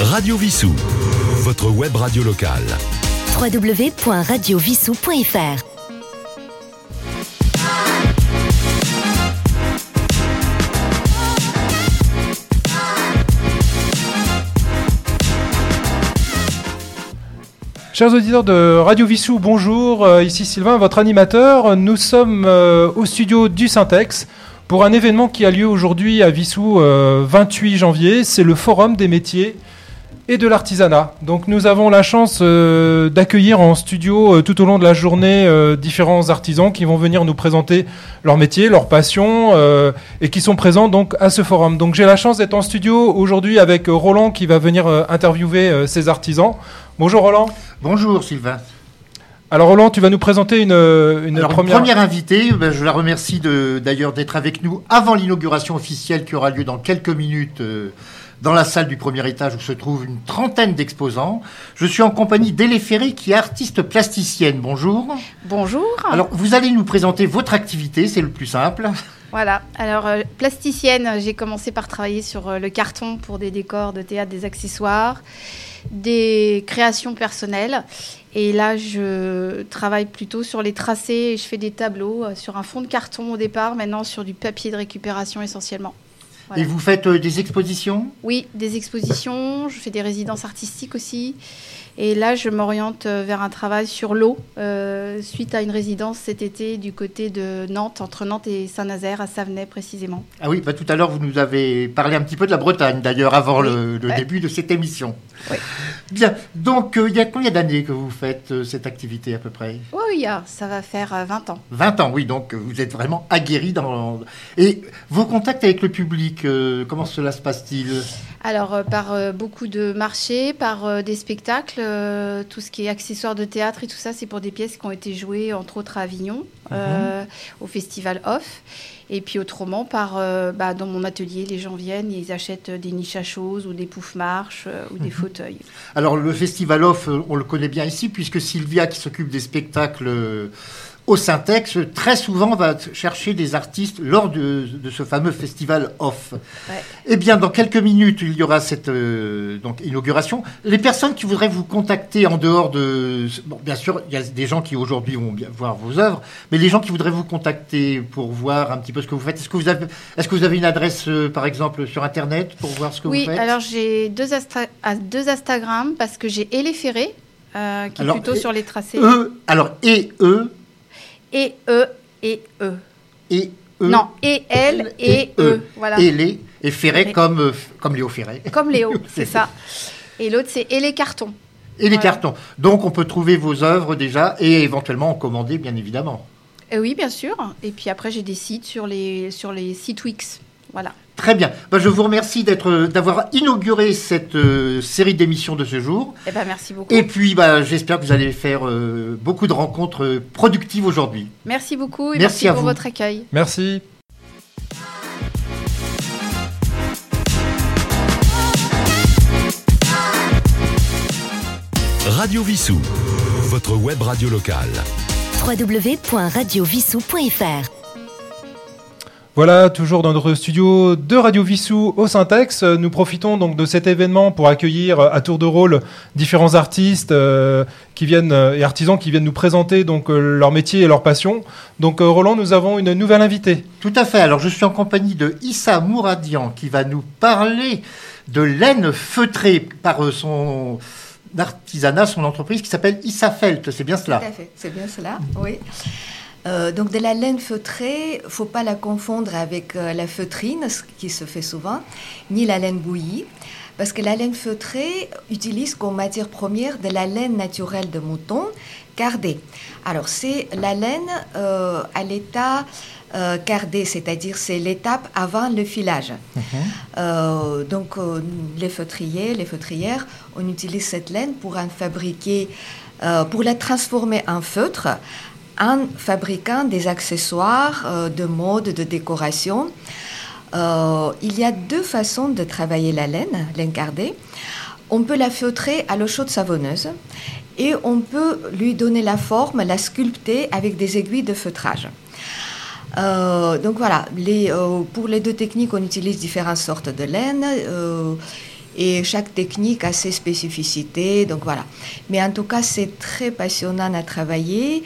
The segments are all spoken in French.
Radio Vissou, votre web radio locale. www.radiovissou.fr Chers auditeurs de Radio Vissou, bonjour. Euh, Ici Sylvain, votre animateur. Nous sommes euh, au studio du Syntex pour un événement qui a lieu aujourd'hui à Vissou, euh, 28 janvier. C'est le Forum des métiers et de l'artisanat. Donc nous avons la chance euh, d'accueillir en studio euh, tout au long de la journée euh, différents artisans qui vont venir nous présenter leur métier, leur passion et qui sont présents donc à ce forum. Donc j'ai la chance d'être en studio aujourd'hui avec Roland qui va venir interviewer ces artisans. Bonjour Roland. Bonjour Sylvain. Alors Roland, tu vas nous présenter une, une Alors, première... invitée, ben, je la remercie d'ailleurs d'être avec nous avant l'inauguration officielle qui aura lieu dans quelques minutes dans la salle du premier étage où se trouve une trentaine d'exposants. Je suis en compagnie d'Élé Ferré qui est artiste plasticienne. Bonjour. Bonjour. Alors vous allez nous présenter votre activité, c'est le plus simple. Voilà. Alors, euh, plasticienne, j'ai commencé par travailler sur euh, le carton pour des décors de théâtre, des accessoires, des créations personnelles. Et là, je travaille plutôt sur les tracés et je fais des tableaux euh, sur un fond de carton au départ, maintenant sur du papier de récupération essentiellement. Voilà. Et vous faites euh, des expositions? Oui, des expositions, je fais des résidences artistiques aussi. Et là, je m'oriente euh, vers un travail sur l'eau, euh, suite à une résidence cet été du côté de Nantes, entre Nantes et Saint-Nazaire, à Savenay précisément. Ah oui, bah, tout à l'heure vous nous avez parlé un petit peu de la Bretagne d'ailleurs avant Oui, le, le ouais. début de cette émission. Oui. Bien, donc euh, il y a combien d'années que vous faites euh, cette activité à peu près? Oui, a- ça va faire euh, 20 ans. 20 ans, oui, donc vous êtes vraiment aguerri dans... Et vos contacts avec le public, comment cela se passe-t-il? Alors, euh, par euh, beaucoup de marchés, par euh, des spectacles, tout ce qui est accessoires de théâtre et tout ça, c'est pour des pièces qui ont été jouées, entre autres à Avignon, euh, au Festival Off. Et puis autrement, par, euh, bah, dans mon atelier, les gens viennent et ils achètent des niches à choses ou des poufs-marches euh, ou des fauteuils. Alors le Festival Off, on le connaît bien ici, puisque Sylvia, qui s'occupe des spectacles au Syntex, très souvent va chercher des artistes lors de, de ce fameux Festival Off. Ouais. Eh bien, dans quelques minutes, il y aura cette euh, donc, inauguration. Les personnes qui voudraient vous contacter en dehors de... Bon, bien sûr, il y a des gens qui aujourd'hui vont bien voir vos œuvres, mais les gens qui voudraient vous contacter pour voir un petit peu ce que vous faites, est-ce que vous avez, est-ce que vous avez une adresse, euh, par exemple, sur Internet pour voir ce que Oui, vous faites? alors j'ai deux, ah, deux Instagram parce que j'ai Elé Ferré, euh, qui Alors, est plutôt et- sur les tracés, E, alors, et E, et E et E. et E. non, et L et E. Voilà. Et les, et Ferré Ferré. comme, euh, comme Léo Ferré. Comme Léo, c'est ça. Et l'autre, c'est Et les cartons. Et les Voilà. cartons. Donc, on peut trouver vos œuvres déjà et éventuellement en commander, bien évidemment. Euh, oui, bien sûr. Et puis après, j'ai des sites sur les, sur les sites Wix. Voilà. Très bien. Ben, je vous remercie d'être, d'avoir inauguré cette euh, série d'émissions de ce jour. Eh ben, merci beaucoup. Et puis, ben, j'espère que vous allez faire euh, beaucoup de rencontres euh, productives aujourd'hui. Merci beaucoup et Merci merci, à pour vous. votre accueil. Merci. Radio Vissou, votre web radio locale. www.radiovissou.fr Voilà, toujours dans notre studio de Radio Vissou au Syntex. Nous profitons donc de cet événement pour accueillir à tour de rôle différents artistes euh, qui viennent euh, et artisans qui viennent nous présenter donc euh, leur métier et leur passion. Donc euh, Roland, nous avons une nouvelle invitée. Tout à fait. Alors, je suis en compagnie de Issa Mouradian qui va nous parler de laine feutrée par son artisanat, son entreprise qui s'appelle Issa Felt. C'est bien cela Tout à fait, c'est bien cela, oui. Euh, donc de la laine feutrée, faut pas la confondre avec euh, la feutrine, ce qui se fait souvent, ni la laine bouillie, parce que la laine feutrée utilise comme matière première de la laine naturelle de mouton cardée. Alors c'est la laine euh, à l'état euh, cardé, c'est-à-dire c'est l'étape avant le filage. Euh, donc les feutriers, les feutrières, on utilise cette laine pour en fabriquer, pour la transformer en feutre, en fabriquant des accessoires euh, de mode, de décoration. Euh, il y a deux façons de travailler la laine, cardée. On peut la feutrer à l'eau chaude savonneuse et on peut lui donner la forme, la sculpter avec des aiguilles de feutrage. Euh, donc voilà, pour les deux techniques, on utilise différentes sortes de laine. Et chaque technique a ses spécificités, donc voilà. Mais en tout cas, c'est très passionnant à travailler.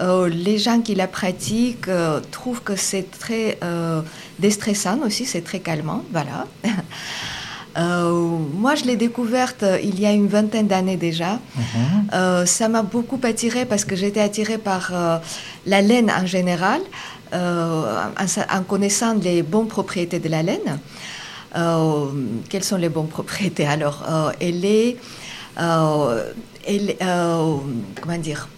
Euh, les gens qui la pratiquent euh, trouvent que c'est très euh, déstressant aussi, c'est très calmant, voilà. moi, je l'ai découverte il y a une vingtaine d'années déjà. Mhm. ça m'a beaucoup attirée parce que j'étais attirée par la laine en général, en, connaissant les bonnes propriétés de la laine. quelles sont les bonnes propriétés Alors, elle est, elle, comment dire?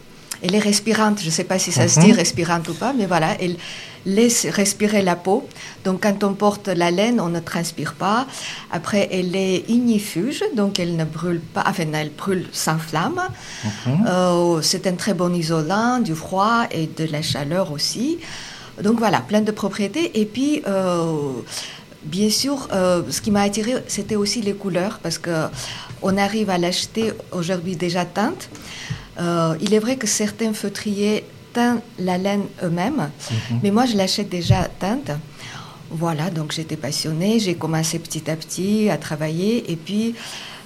Elle est respirante. Je ne sais pas si ça se dit mhm. respirante ou pas, mais voilà, elle laisse respirer la peau. Donc quand on porte la laine, on ne transpire pas. Après, elle est ignifuge, donc elle ne brûle pas, enfin elle brûle sans flamme. Mhm. Euh, c'est un très bon isolant du froid et de la chaleur aussi. Donc voilà, plein de propriétés. Et puis, euh, bien sûr, euh, ce qui m'a attiré, c'était aussi les couleurs, parce que on arrive à l'acheter aujourd'hui déjà teinte. Euh, il est vrai que certains feutriers teintent la laine eux-mêmes, mhm. mais moi je l'achète déjà teinte. Voilà, donc j'étais passionnée, j'ai commencé petit à petit à travailler et puis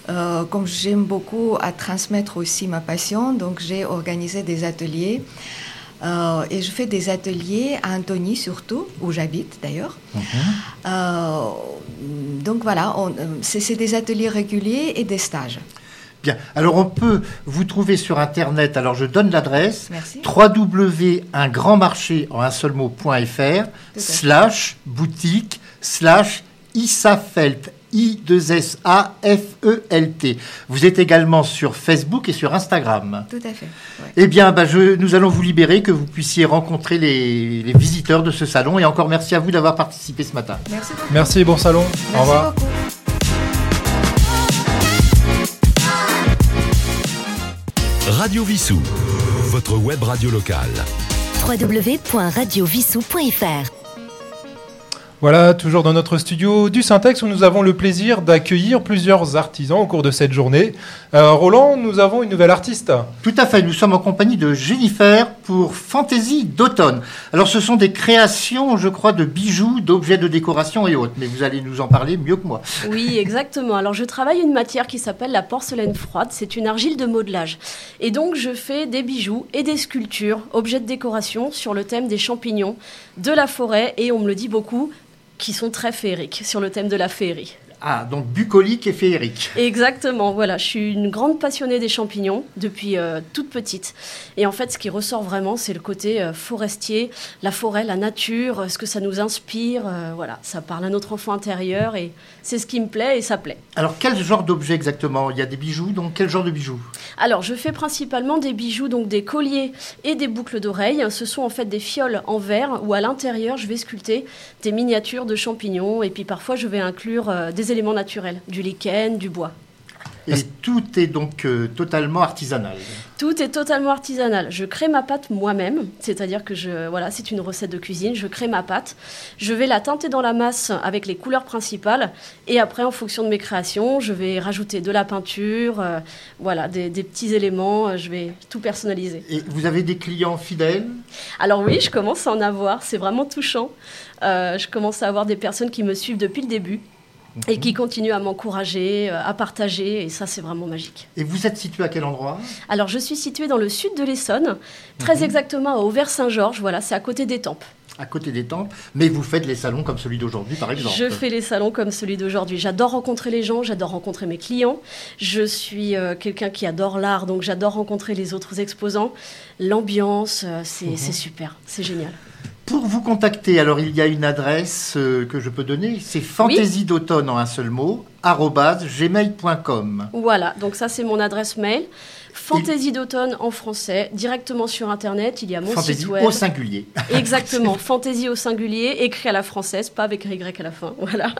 euh, comme j'aime beaucoup à transmettre aussi ma passion, donc j'ai organisé des ateliers. Euh, et je fais des ateliers à Antony surtout, où j'habite d'ailleurs. Mhm. donc voilà, c'est des ateliers réguliers et des stages. Bien. Alors on peut vous trouver sur internet. Alors je donne l'adresse www.ungrandmarché en un seul mot.fr slash boutique slash Isafelt I 2 S A F E L T. Vous êtes également sur Facebook et sur Instagram. Tout à fait. Eh bien, bah, je, nous allons vous libérer, que vous puissiez rencontrer les, visiteurs de ce salon. Et encore merci à vous d'avoir participé ce matin. Merci. Merci, bon salon. Au revoir. Radio Vissou, votre web radio locale. www.radiovissou.fr voilà, toujours dans notre studio du Syntex où nous avons le plaisir d'accueillir plusieurs artisans au cours de cette journée. Euh, Roland, nous avons une nouvelle artiste. Tout à fait, nous sommes en compagnie de Jennifer pour Fantaisie d'automne. Alors ce sont des créations, je crois, de bijoux, d'objets de décoration et autres, mais vous allez nous en parler mieux que moi. Oui, exactement. Alors je travaille une matière qui s'appelle la porcelaine froide, c'est une argile de modelage. Et donc je fais des bijoux et des sculptures, objets de décoration sur le thème des champignons, de la forêt et on me le dit beaucoup, qui sont très féeriques sur le thème de la féerie. Ah, donc bucolique et féerique. Exactement, voilà. Je suis une grande passionnée des champignons depuis euh, toute petite. Et en fait, ce qui ressort vraiment, c'est le côté euh, forestier, la forêt, la nature, ce que ça nous inspire. Euh, voilà, ça parle à notre enfant intérieur et c'est ce qui me plaît et ça plaît. Alors, quel genre d'objet exactement? Il y a des bijoux, donc quel genre de bijoux? Alors, je fais principalement des bijoux, donc des colliers et des boucles d'oreilles. Ce sont en fait des fioles en verre où à l'intérieur, je vais sculpter des miniatures de champignons et puis parfois, je vais inclure des éléments naturels, du lichen, du bois. Et tout est donc euh, totalement artisanal. Tout est totalement artisanal. Je crée ma pâte moi-même, c'est-à-dire que je, voilà, c'est une recette de cuisine. Je crée ma pâte, je vais la teinter dans la masse avec les couleurs principales, et après, en fonction de mes créations, je vais rajouter de la peinture, euh, voilà, des, petits éléments. Euh, je vais tout personnaliser. Et vous avez des clients fidèles? Alors oui, je commence à en avoir. C'est vraiment touchant. je commence à avoir des personnes qui me suivent depuis le début et qui continue à m'encourager, euh, à partager, et ça c'est vraiment magique. Et vous êtes situé à quel endroit? Alors je suis située dans le sud de l'Essonne, très mhm. exactement à Auvers-Saint-Georges, voilà, c'est à côté d'Étampes. À côté d'Étampes, mais vous faites les salons comme celui d'aujourd'hui par exemple Je fais les salons comme celui d'aujourd'hui. J'adore rencontrer les gens, j'adore rencontrer mes clients. Je suis euh, quelqu'un qui adore l'art, donc j'adore rencontrer les autres exposants. L'ambiance, euh, mhm. c'est super, c'est génial. Pour vous contacter, alors il y a une adresse euh, que je peux donner, c'est fantaisie d'automne en un seul mot, gmail.com. Voilà, donc ça c'est mon adresse mail. Fantaisie d'automne en français, directement sur Internet. Il y a mon site web. au singulier. Exactement, fantaisie au singulier, écrit à la française, pas avec Y à la fin. Voilà.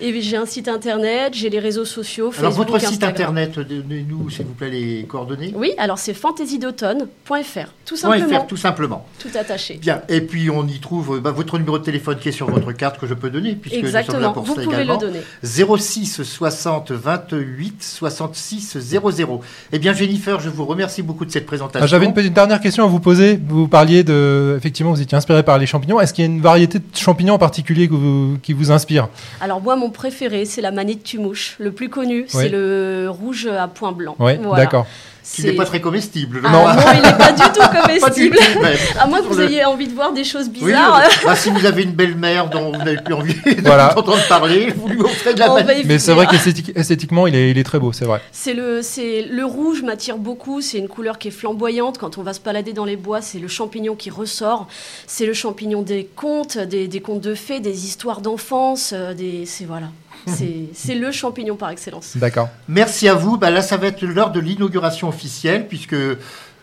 Et j'ai un site Internet, j'ai les réseaux sociaux. Alors votre site Internet, donnez-nous s'il vous plaît les coordonnées. Oui, alors c'est fantaisiedautomne.fr, tout simplement. tout simplement. Tout attaché. Bien, et puis on y trouve bah, votre numéro de téléphone qui est sur votre carte que je peux donner, puisque Exactement. nous sommes là pour vous pouvez le donner. 06 60 28 66 00. Eh bien, Jennifer, je vous remercie beaucoup de cette présentation. Ah, J'avais une petite dernière question à vous poser. Vous parliez de, effectivement, vous étiez inspiré par les champignons. Est-ce qu'il y a une variété de champignons en particulier que vous- qui vous inspire? Alors moi, mon préféré, c'est la manette tumouche. Le plus connu, Oui. c'est le rouge à point blanc. Oui, Voilà. d'accord. Qui n'est pas très comestible. Ah, non. non, il n'est pas du tout du comestible. tout. À moins que vous le- ayez envie de voir des choses Oui, bizarres. bah, si vous avez une belle-mère dont vous n'avez plus envie de Voilà. d'entendre parler, vous lui offrez de la manette. éviter. Mais c'est vrai qu'esthétique- esthétiquement, il est, il est très beau, c'est vrai. C'est le, rouge m'attire beaucoup. C'est une couleur qui est flamboyante. Quand on va se balader dans les bois, c'est le champignon qui ressort. C'est le champignon des contes, des, des contes de fées, des histoires d'enfance. euh, Des, c'est voilà. C'est, le champignon par excellence. D'accord. Merci à vous. Bah, là, ça va être l'heure de l'inauguration officielle, puisque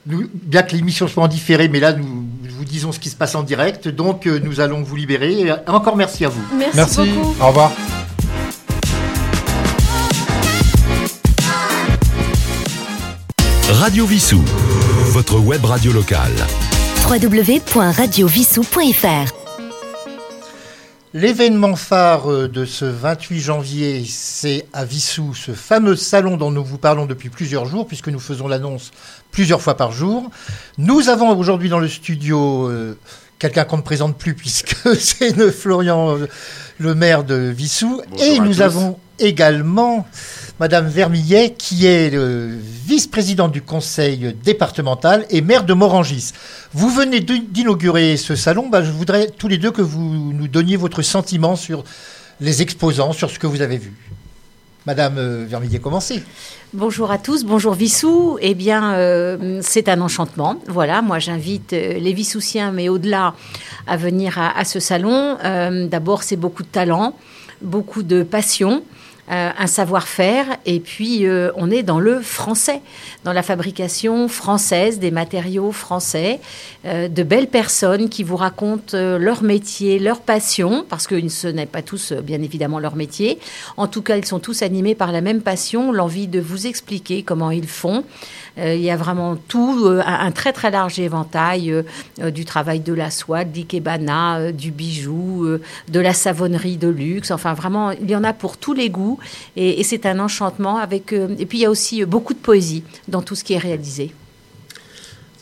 nous, bien que l'émission soit en différé, mais là, nous, nous vous disons ce qui se passe en direct. Donc, euh, nous allons vous libérer. Et encore merci à vous. Merci, Merci. beaucoup. Au revoir. Radio Vissou, votre web radio locale. www.radiovissou.fr L'événement phare euh, de ce 28 janvier, c'est à Vissou, ce fameux salon dont nous vous parlons depuis plusieurs jours, puisque nous faisons l'annonce plusieurs fois par jour. Nous avons aujourd'hui dans le studio euh, quelqu'un qu'on ne présente plus, puisque c'est Florian, euh, le maire de Vissou. Bonjour Et nous tous. avons également Madame Vermillet, qui est vice-présidente du conseil départemental et maire de Morangis. Vous venez d'inaugurer ce salon. Bah, je voudrais tous les deux que vous nous donniez votre sentiment sur les exposants, sur ce que vous avez vu. Madame euh, Vermillet, commencez. Bonjour à tous, bonjour Vissou. Eh bien, euh, c'est un enchantement. Voilà, moi j'invite euh, les Vissoussiens, mais au-delà, à venir à, ce salon. D'abord, c'est beaucoup de talent, beaucoup de passion. Euh, un savoir-faire et puis euh, on est dans le français, dans la fabrication française des matériaux français, euh, de belles personnes qui vous racontent leur métier, leur passion, parce que ce n'est pas tous bien évidemment leur métier. En tout cas, ils sont tous animés par la même passion, l'envie de vous expliquer comment ils font. Il y a vraiment tout, un, très très large éventail du travail de la soie, de l'ikebana, du bijou, de la savonnerie de luxe. Enfin, vraiment, il y en a pour tous les goûts et, c'est un enchantement. Avec, euh, et puis, il y a aussi euh, beaucoup de poésie dans tout ce qui est réalisé.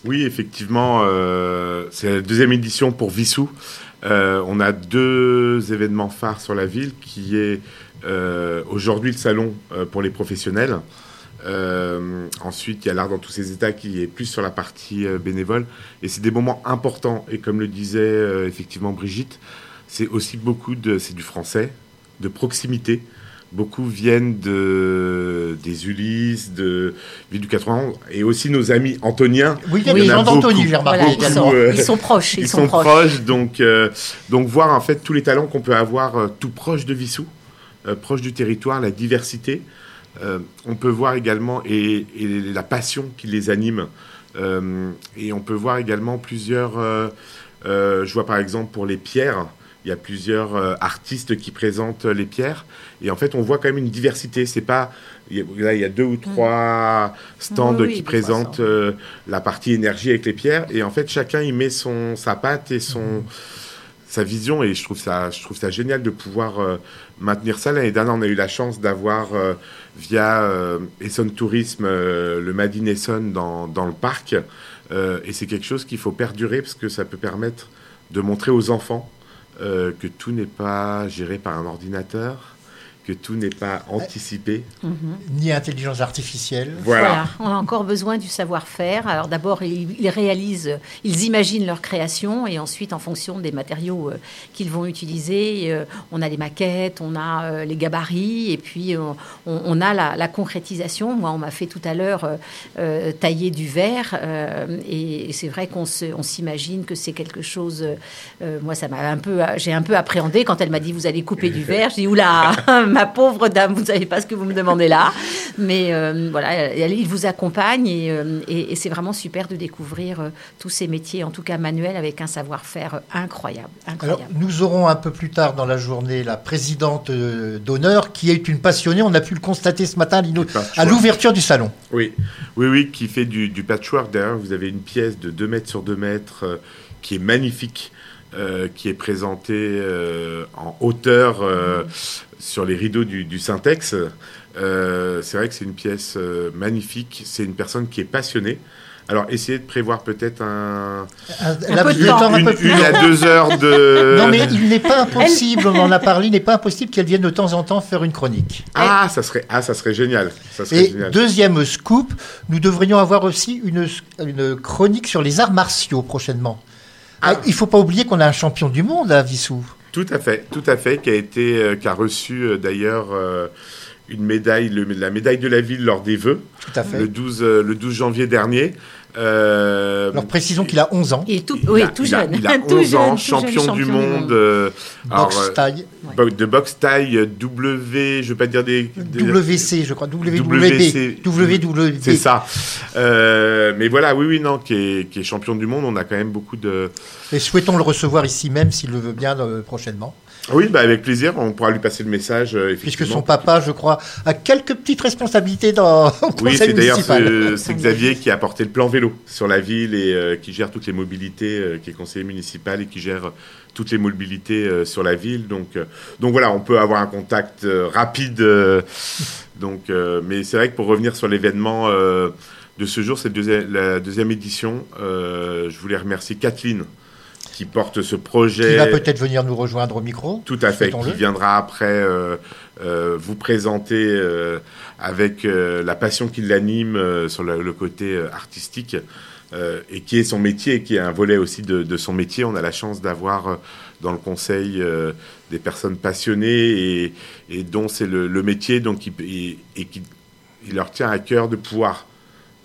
Oui, effectivement, euh, c'est la deuxième édition pour Vissou. On a deux événements phares sur la ville, qui est aujourd'hui le salon pour les professionnels. Ensuite, il y a l'art dans tous ses états qui est plus sur la partie bénévole. Et c'est des moments importants. Et comme le disait effectivement Brigitte, c'est aussi beaucoup de, c'est du français, de proximité. Beaucoup viennent de, des Ulysses, de Ville du 91, et aussi nos amis antoniens. Oui, il y a des gens d'Antony, j'ai remarqué Voilà, ils, sont, euh, ils sont proches. Ils, Ils, sont, sont, proches. proches, donc, euh, donc voir en fait tous les talents qu'on peut avoir euh, tout proche de Vissou, euh, proche du territoire, la diversité. Euh, on peut voir également et, et la passion qui les anime. Euh, et on peut voir également plusieurs. euh, euh, je vois par exemple pour les pierres, il y a plusieurs euh, artistes qui présentent les pierres. Et en fait, on voit quand même une diversité. C'est pas il y a- là, il y a deux ou trois stands Oui, oui, qui présentent euh, la partie énergie avec les pierres. Et en fait, chacun y met son sa patte et son sa vision. Et je trouve ça je trouve ça génial de pouvoir euh, maintenir ça. L'année dernière, on a eu la chance d'avoir euh, via euh, Essonne Tourisme euh, le Made in Essonne dans dans le parc. Euh, et c'est quelque chose qu'il faut perdurer parce que ça peut permettre de montrer aux enfants euh, que tout n'est pas géré par un ordinateur, que tout n'est pas anticipé. Mhm. Ni intelligence artificielle. Voilà. On a encore besoin du savoir-faire. Alors d'abord, ils, réalisent, ils imaginent leur création et ensuite, en fonction des matériaux euh, qu'ils vont utiliser, euh, on a les maquettes, on a euh, les gabarits et puis euh, on, on a la, la concrétisation. Moi, on m'a fait tout à l'heure euh, euh, tailler du verre euh, et, c'est vrai qu'on s'imagine que c'est quelque chose. euh, moi, ça m'a un peu, j'ai un peu appréhendé quand elle m'a dit vous allez couper du verre. J'ai dit oula, ma pauvre dame, vous savez pas ce que vous me demandez là. Mais euh, voilà, elle- il vous accompagne et, euh, et- et c'est vraiment super de découvrir euh, tous ces métiers, en tout cas manuels, avec un savoir-faire euh, incroyable. Alors, incroyable. nous aurons un peu plus tard dans la journée la présidente d'honneur, qui est une passionnée. On a pu le constater ce matin à l'ouverture du salon. Oui, oui, oui, qui fait du, du patchwork. D'ailleurs, vous avez une pièce de 2 mètres sur 2 mètres euh, qui est magnifique, euh, qui est présentée euh, en hauteur euh, sur les rideaux du, du Syntex. Euh, c'est vrai que c'est une pièce euh, magnifique. C'est une personne qui est passionnée. Alors, essayez de prévoir peut-être un, Un, Un peu de temps. un une, peu plus une long. à deux heures de. Non, mais il n'est pas impossible, on en a parlé, il n'est pas impossible qu'elle vienne de temps en temps faire une chronique. Ah, ça serait, ah, ça serait génial. Ça serait Et génial. deuxième scoop, nous devrions avoir aussi une, une chronique sur les arts martiaux prochainement. Ah. Ah, il faut pas oublier qu'on a un champion du monde à Vissou. Tout à fait, tout à fait, qui a été, euh, qui a reçu euh, d'ailleurs euh, une médaille, le- la médaille de la ville lors des vœux, Tout à fait. le 12, euh, le 12 janvier dernier. Euh, Alors précisons qu'il a 11 ans. Tout, il oui, a- tout il a- jeune. Il a, Tout 11 ans, jeune, champion, jeune du monde. euh, Boxe alors, euh, taille. de boxe taille W, je vais pas dire des. des- WC, je crois. WWB. WWB. C'est ça. Euh, mais voilà, oui, oui, non, qui est, qui est champion du monde. On a quand même beaucoup de. Et souhaitons le recevoir ici même, s'il le veut bien, euh, prochainement. Oui, bah, avec plaisir. On pourra lui passer le message. euh, Puisque son papa, je crois, a quelques petites responsabilités dans au Oui, c'est d'ailleurs c'est Xavier qui a porté le plan vélo sur la ville et euh, qui gère toutes les mobilités, euh, qui est conseiller municipal et qui gère toutes les mobilités sur la ville. Donc, donc voilà, on peut avoir un contact rapide. donc, mais c'est vrai que pour revenir sur l'événement de ce jour, c'est deuxi- la deuxième édition. je voulais remercier Kathleen qui porte ce projet. Qui va peut-être venir nous rejoindre au micro. Tout à fait, qui viendra après euh, euh, vous présenter euh, avec la passion qui l'anime sur le, le côté artistique et qui est son métier et qui est un volet aussi de, de son métier. On a la chance d'avoir dans le conseil des personnes passionnées et, et dont c'est le, le métier donc et, et qui il leur tient à cœur de pouvoir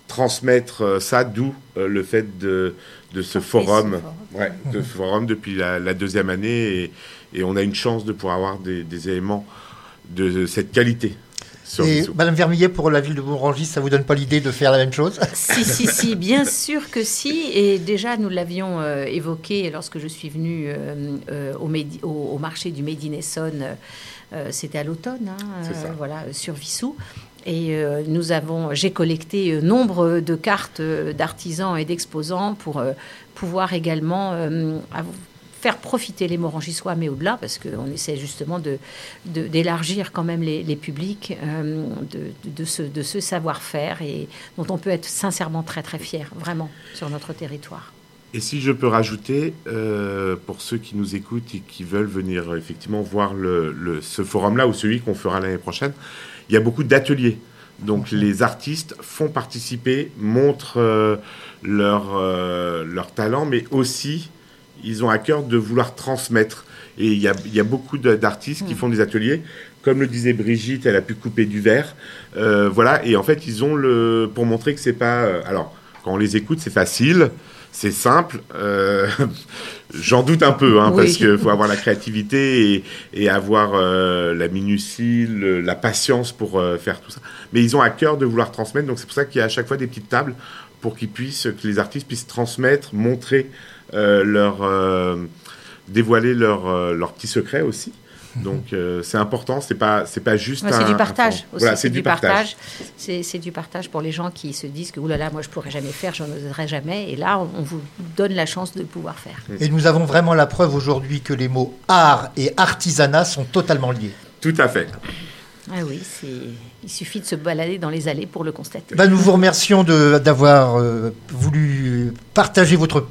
transmettre euh, ça, d'où euh, le fait de, de ce forum, ouais, de forum depuis la, la deuxième année, et, et on a une chance de pouvoir avoir des, des éléments de cette qualité sur Et Vissou. Madame Vermillet, pour la ville de Bourangis, ça vous donne pas l'idée de faire la même chose? Si, si, si, bien sûr que si. Et déjà, nous l'avions euh, évoqué lorsque je suis venue euh, euh, au, Médi- au, au marché du Made in Essonne. euh, C'était à l'automne, hein, euh, voilà, sur Vissou. Et euh, nous avons, j'ai collecté euh, nombre de cartes euh, d'artisans et d'exposants pour pouvoir également faire profiter les Morangissois, mais au-delà, parce qu'on essaie justement d'élargir quand même les, publics de, ce, savoir-faire et dont on peut être sincèrement très très fier, vraiment, sur notre territoire. Et si je peux rajouter, pour ceux qui nous écoutent et qui veulent venir effectivement voir ce forum-là ou celui qu'on fera l'année prochaine, il y a beaucoup d'ateliers. Donc les artistes font participer, montrent euh, leur, euh, leur talent, mais aussi ils ont à cœur de vouloir transmettre. Et il y a, il y a beaucoup d'artistes qui font des ateliers. Comme le disait Brigitte, elle a pu couper du verre. Euh, voilà, et en fait, ils ont le. Pour montrer que c'est pas. alors, quand on les écoute, c'est facile, c'est simple. euh, J'en doute un peu, hein, Oui. parce qu'il faut avoir la créativité et, et avoir euh, la minutie, le- la patience pour euh, faire tout ça. Mais ils ont à cœur de vouloir transmettre, donc c'est pour ça qu'il y a à chaque fois des petites tables pour qu'ils puissent, que les artistes puissent transmettre, montrer euh, leur, euh, dévoiler leurs euh, leurs petits secrets aussi. Donc euh, c'est important, c'est pas c'est pas juste Ouais, un, c'est du un partage. Voilà, c'est du partage. C'est c'est du partage pour les gens qui se disent que oulala, moi je pourrais jamais faire, j'en oserais jamais. Et là, on, on vous donne la chance de pouvoir faire. Et nous avons vraiment la preuve aujourd'hui que les mots art et artisanat sont totalement liés. Tout à fait. Ah oui, c'est. Il suffit de se balader dans les allées pour le constater. Ben, nous vous remercions de- d'avoir euh, voulu partager votre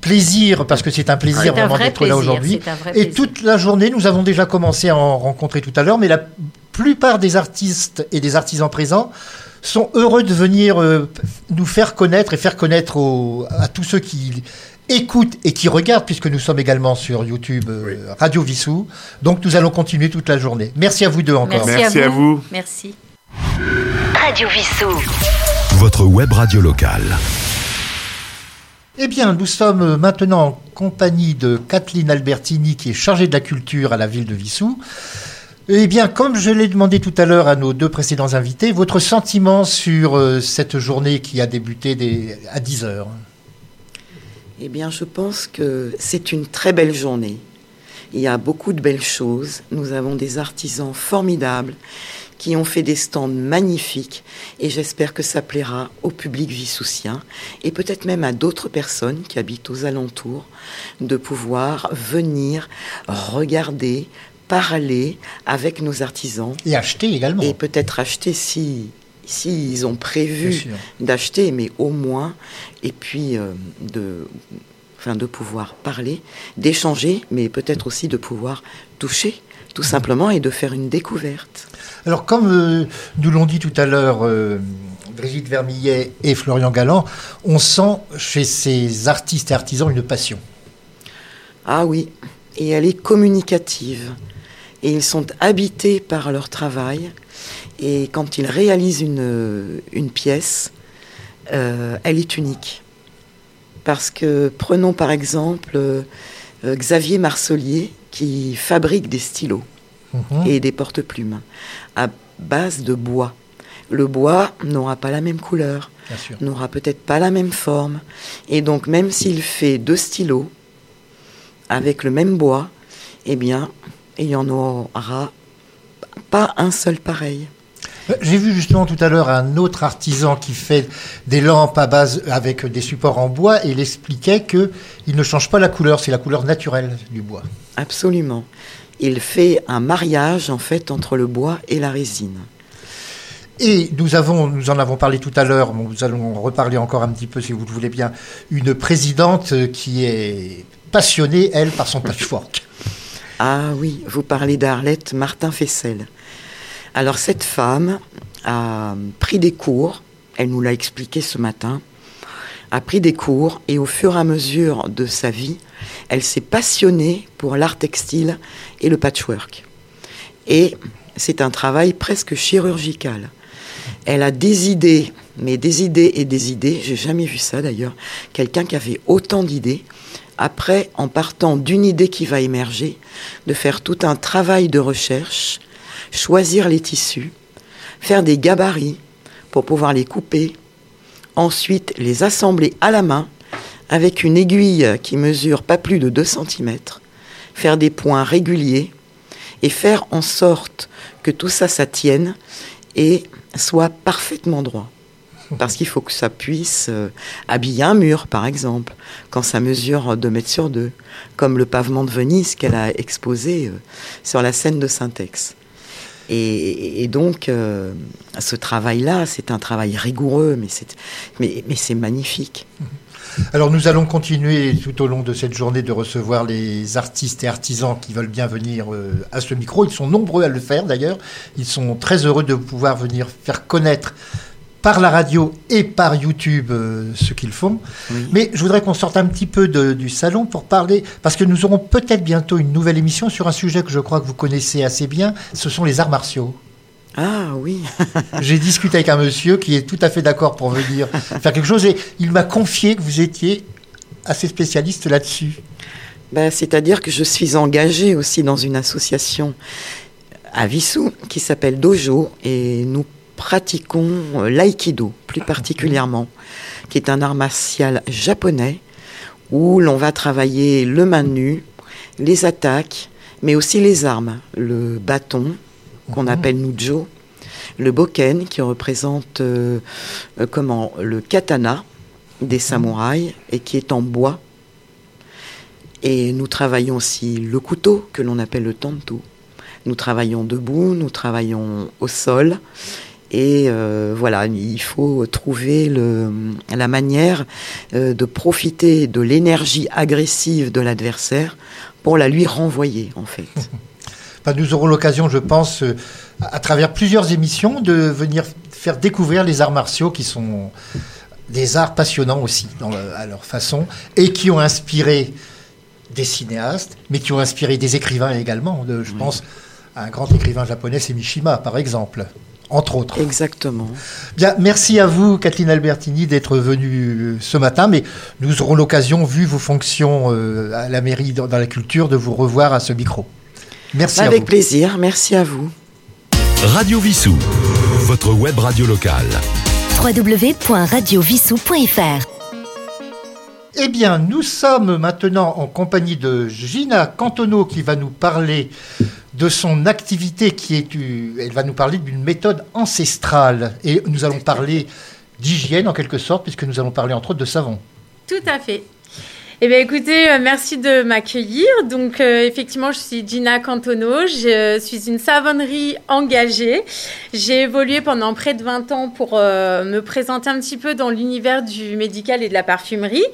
plaisir, parce que c'est un plaisir vraiment vrai d'être là aujourd'hui. Et plaisir. toute la journée, nous avons déjà commencé à en rencontrer tout à l'heure, mais la plupart des artistes et des artisans présents sont heureux de venir euh, nous faire connaître et faire connaître à tous ceux qui écoutent et qui regardent, puisque nous sommes également sur YouTube euh, Radio Vissou. Donc nous allons continuer toute la journée. Merci à vous deux encore. Merci, Merci à vous. Merci. Radio Vissou. Votre web radio locale. Eh bien, nous sommes maintenant en compagnie de Kathleen Albertini, qui est chargée de la culture à la ville de Vissou. Eh bien, comme je l'ai demandé tout à l'heure à nos deux précédents invités, votre sentiment sur euh, cette journée qui a débuté à 10 heures? Eh bien, je pense que c'est une très belle journée. Il y a beaucoup de belles choses. Nous avons des artisans formidables qui ont fait des stands magnifiques et j'espère que ça plaira au public vissoussien et peut-être même à d'autres personnes qui habitent aux alentours de pouvoir venir regarder, parler avec nos artisans. Et acheter également. Et peut-être acheter si s'ils ont prévu d'acheter, mais au moins, et puis euh, de, enfin, de pouvoir parler, d'échanger, mais peut-être aussi de pouvoir toucher, tout simplement, et de faire une découverte. Alors, comme euh, nous l'ont dit tout à l'heure euh, Brigitte Vermillet et Florian Galland, on sent chez ces artistes et artisans une passion. Ah oui, et elle est communicative. Et ils sont habités par leur travail. Et quand ils réalisent une, pièce, euh, elle est unique. Parce que prenons par exemple Xavier Marcelier qui fabrique des stylos. Mhm. et des porte-plumes à base de bois. Le bois n'aura pas la même couleur, n'aura peut-être pas la même forme. Et donc, même s'il fait deux stylos avec le même bois, eh bien, il n'y en aura pas un seul pareil. Euh, j'ai vu justement tout à l'heure un autre artisan qui fait des lampes à base avec des supports en bois et il expliquait que il ne change pas la couleur, c'est la couleur naturelle du bois. Absolument il fait un mariage en fait entre le bois et la résine. Et nous, avons, nous en avons parlé tout à l'heure, nous allons reparler encore un petit peu si vous le voulez bien, une présidente qui est passionnée, elle, par son patchwork. Ah oui, vous parlez d'Arlette Martin Fessel. Alors cette femme a pris des cours, elle nous l'a expliqué ce matin, a pris des cours et au fur et à mesure de sa vie, elle s'est passionnée pour l'art textile et le patchwork. Et c'est un travail presque chirurgical. Elle a des idées, mais des idées et des idées, j'ai jamais vu ça d'ailleurs, quelqu'un qui avait autant d'idées, après, en partant d'une idée qui va émerger, de faire tout un travail de recherche, choisir les tissus, faire des gabarits pour pouvoir les couper, ensuite les assembler à la main avec une aiguille qui mesure pas plus de 2 cm, faire des points réguliers et faire en sorte que tout ça, ça tienne et soit parfaitement droit. Parce qu'il faut que ça puisse euh, habiller un mur, par exemple, quand ça mesure 2 mètres sur 2, comme le pavement de Venise qu'elle a exposé euh, sur la scène de Saint-Ex. Et, donc, euh, ce travail-là, c'est un travail rigoureux, mais c'est mais, mais magnifique. Alors nous allons continuer tout au long de cette journée de recevoir les artistes et artisans qui veulent bien venir euh, à ce micro. Ils sont nombreux à le faire d'ailleurs. Ils sont très heureux de pouvoir venir faire connaître par la radio et par YouTube euh, ce qu'ils font. Mais je voudrais qu'on sorte un petit peu du salon pour parler, parce que nous aurons peut-être bientôt une nouvelle émission sur un sujet que je crois que vous connaissez assez bien, ce sont les arts martiaux. Ah oui. J'ai discuté avec un monsieur qui est tout à fait d'accord pour venir faire quelque chose et il m'a confié que vous étiez assez spécialiste là-dessus. Ben, C'est-à-dire que je suis engagée aussi dans une association à Vissou qui s'appelle Dojo et nous pratiquons euh, l'aïkido plus particulièrement, qui est un art martial japonais où l'on va travailler le main nu, les attaques, mais aussi les armes, le bâton, qu'on mhm. appelle Nujo, le boken qui représente euh, euh, comment le katana des mhm. samouraïs et qui est en bois. Et nous travaillons aussi le couteau que l'on appelle le tanto. Nous travaillons debout, nous travaillons au sol. Et euh, voilà, il faut trouver le, la manière de profiter de l'énergie agressive de l'adversaire pour la lui renvoyer, en fait. nous aurons l'occasion, je pense, euh, à travers plusieurs émissions, de venir faire découvrir les arts martiaux qui sont des arts passionnants aussi à leur façon et qui ont inspiré des cinéastes, mais qui ont inspiré des écrivains également. je pense à un grand écrivain japonais, c'est Mishima, par exemple entre autres. Exactement. Bien, merci à vous, Kathleen Albertini, d'être venue euh, ce matin, mais nous aurons l'occasion, vu vos fonctions euh, à la mairie dans la culture, de vous revoir à ce micro. Merci Avec plaisir, merci à vous. Radio Vissou, votre web radio locale. www.radiovissou.fr Eh bien, nous sommes maintenant en compagnie de Gina Cantono qui va nous parler de son activité qui est, elle va nous parler d'une méthode ancestrale et nous allons parler d'hygiène en quelque sorte puisque nous allons parler entre autres de savon. Tout à fait. Eh bien, écoutez, euh, merci de m'accueillir. Donc, euh, effectivement, je suis Gina Cantono. Je suis une savonnerie engagée. J'ai évolué pendant près de 20 ans pour euh, me présenter un petit peu dans l'univers du médical et de la parfumerie.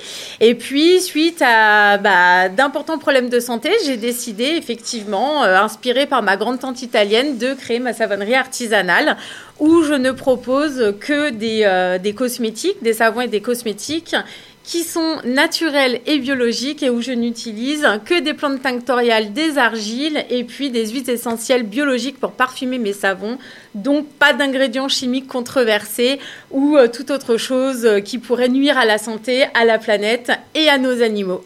Et puis, suite à bah, d'importants problèmes de santé, j'ai décidé, effectivement, inspirée par ma grande tante italienne, de créer ma savonnerie artisanale où je ne propose que des, des cosmétiques, des savons et des cosmétiques qui sont naturels et biologiques et où je n'utilise que des plantes tinctoriales, des argiles et puis des huiles essentielles biologiques pour parfumer mes savons. Donc pas d'ingrédients chimiques controversés ou euh, toute autre chose euh, qui pourrait nuire à la santé, à la planète et à nos animaux.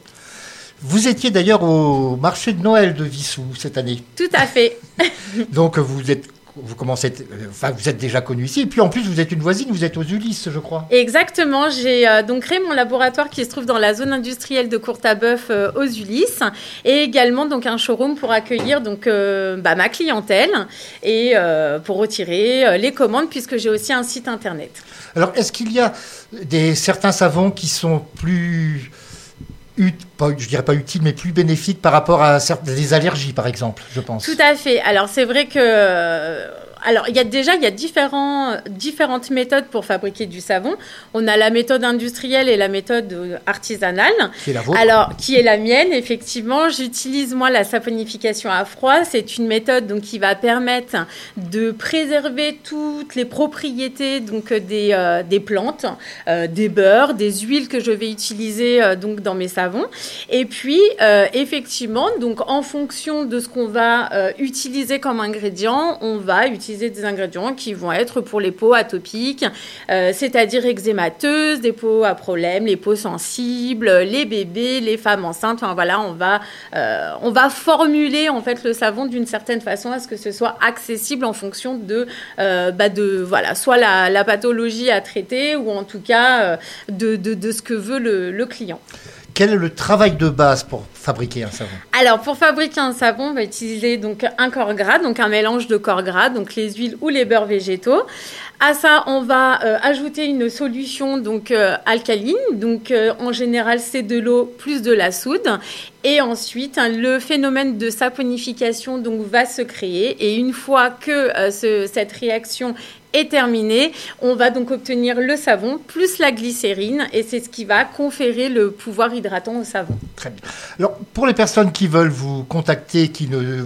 Vous étiez d'ailleurs au marché de Noël de Vissou cette année. Tout à fait. Donc vous êtes vous commencez, enfin, vous êtes déjà connu ici. Et puis en plus, vous êtes une voisine, vous êtes aux Ulysses, je crois. Exactement. J'ai euh, donc créé mon laboratoire qui se trouve dans la zone industrielle de Courtabœuf euh, aux Ulysses, et également donc un showroom pour accueillir donc euh, bah, ma clientèle et pour retirer les commandes, puisque j'ai aussi un site internet. Alors, est-ce qu'il y a des certains savons qui sont plus pas, je dirais pas utile, mais plus bénéfique par rapport à des allergies, par exemple, je pense. Tout à fait. Alors c'est vrai que alors, il y a déjà il y a différents, différentes méthodes pour fabriquer du savon. On a la méthode industrielle et la méthode artisanale. Qui est la vôtre Alors, qui est la mienne, effectivement. J'utilise, moi, la saponification à froid. C'est une méthode donc, qui va permettre de préserver toutes les propriétés donc, des, euh, des plantes, euh, des beurres, des huiles que je vais utiliser euh, donc, dans mes savons. Et puis, effectivement, donc, en fonction de ce qu'on va utiliser comme ingrédient, on va utiliser des ingrédients qui vont être pour les peaux atopiques, euh, c'est-à-dire eczémateuses, des peaux à problème, les peaux sensibles, les bébés, les femmes enceintes. Enfin voilà, on va, euh, on va formuler en fait le savon d'une certaine façon à ce que ce soit accessible en fonction de, euh, bah de voilà, soit la, pathologie à traiter ou en tout cas de, ce que veut le client. Quel est le travail de base pour fabriquer un savon Alors, pour fabriquer un savon, on va utiliser donc un corps gras, donc un mélange de corps gras, donc les huiles ou les beurres végétaux. À ça, on va euh, ajouter une solution donc euh, alcaline. Donc, euh, en général, c'est de l'eau plus de la soude. Et ensuite, hein, le phénomène de saponification donc va se créer. Et une fois que cette réaction est terminé. On va donc obtenir le savon plus la glycérine et c'est ce qui va conférer le pouvoir hydratant au savon. Très bien. Alors, pour les personnes qui veulent vous contacter, qui ne,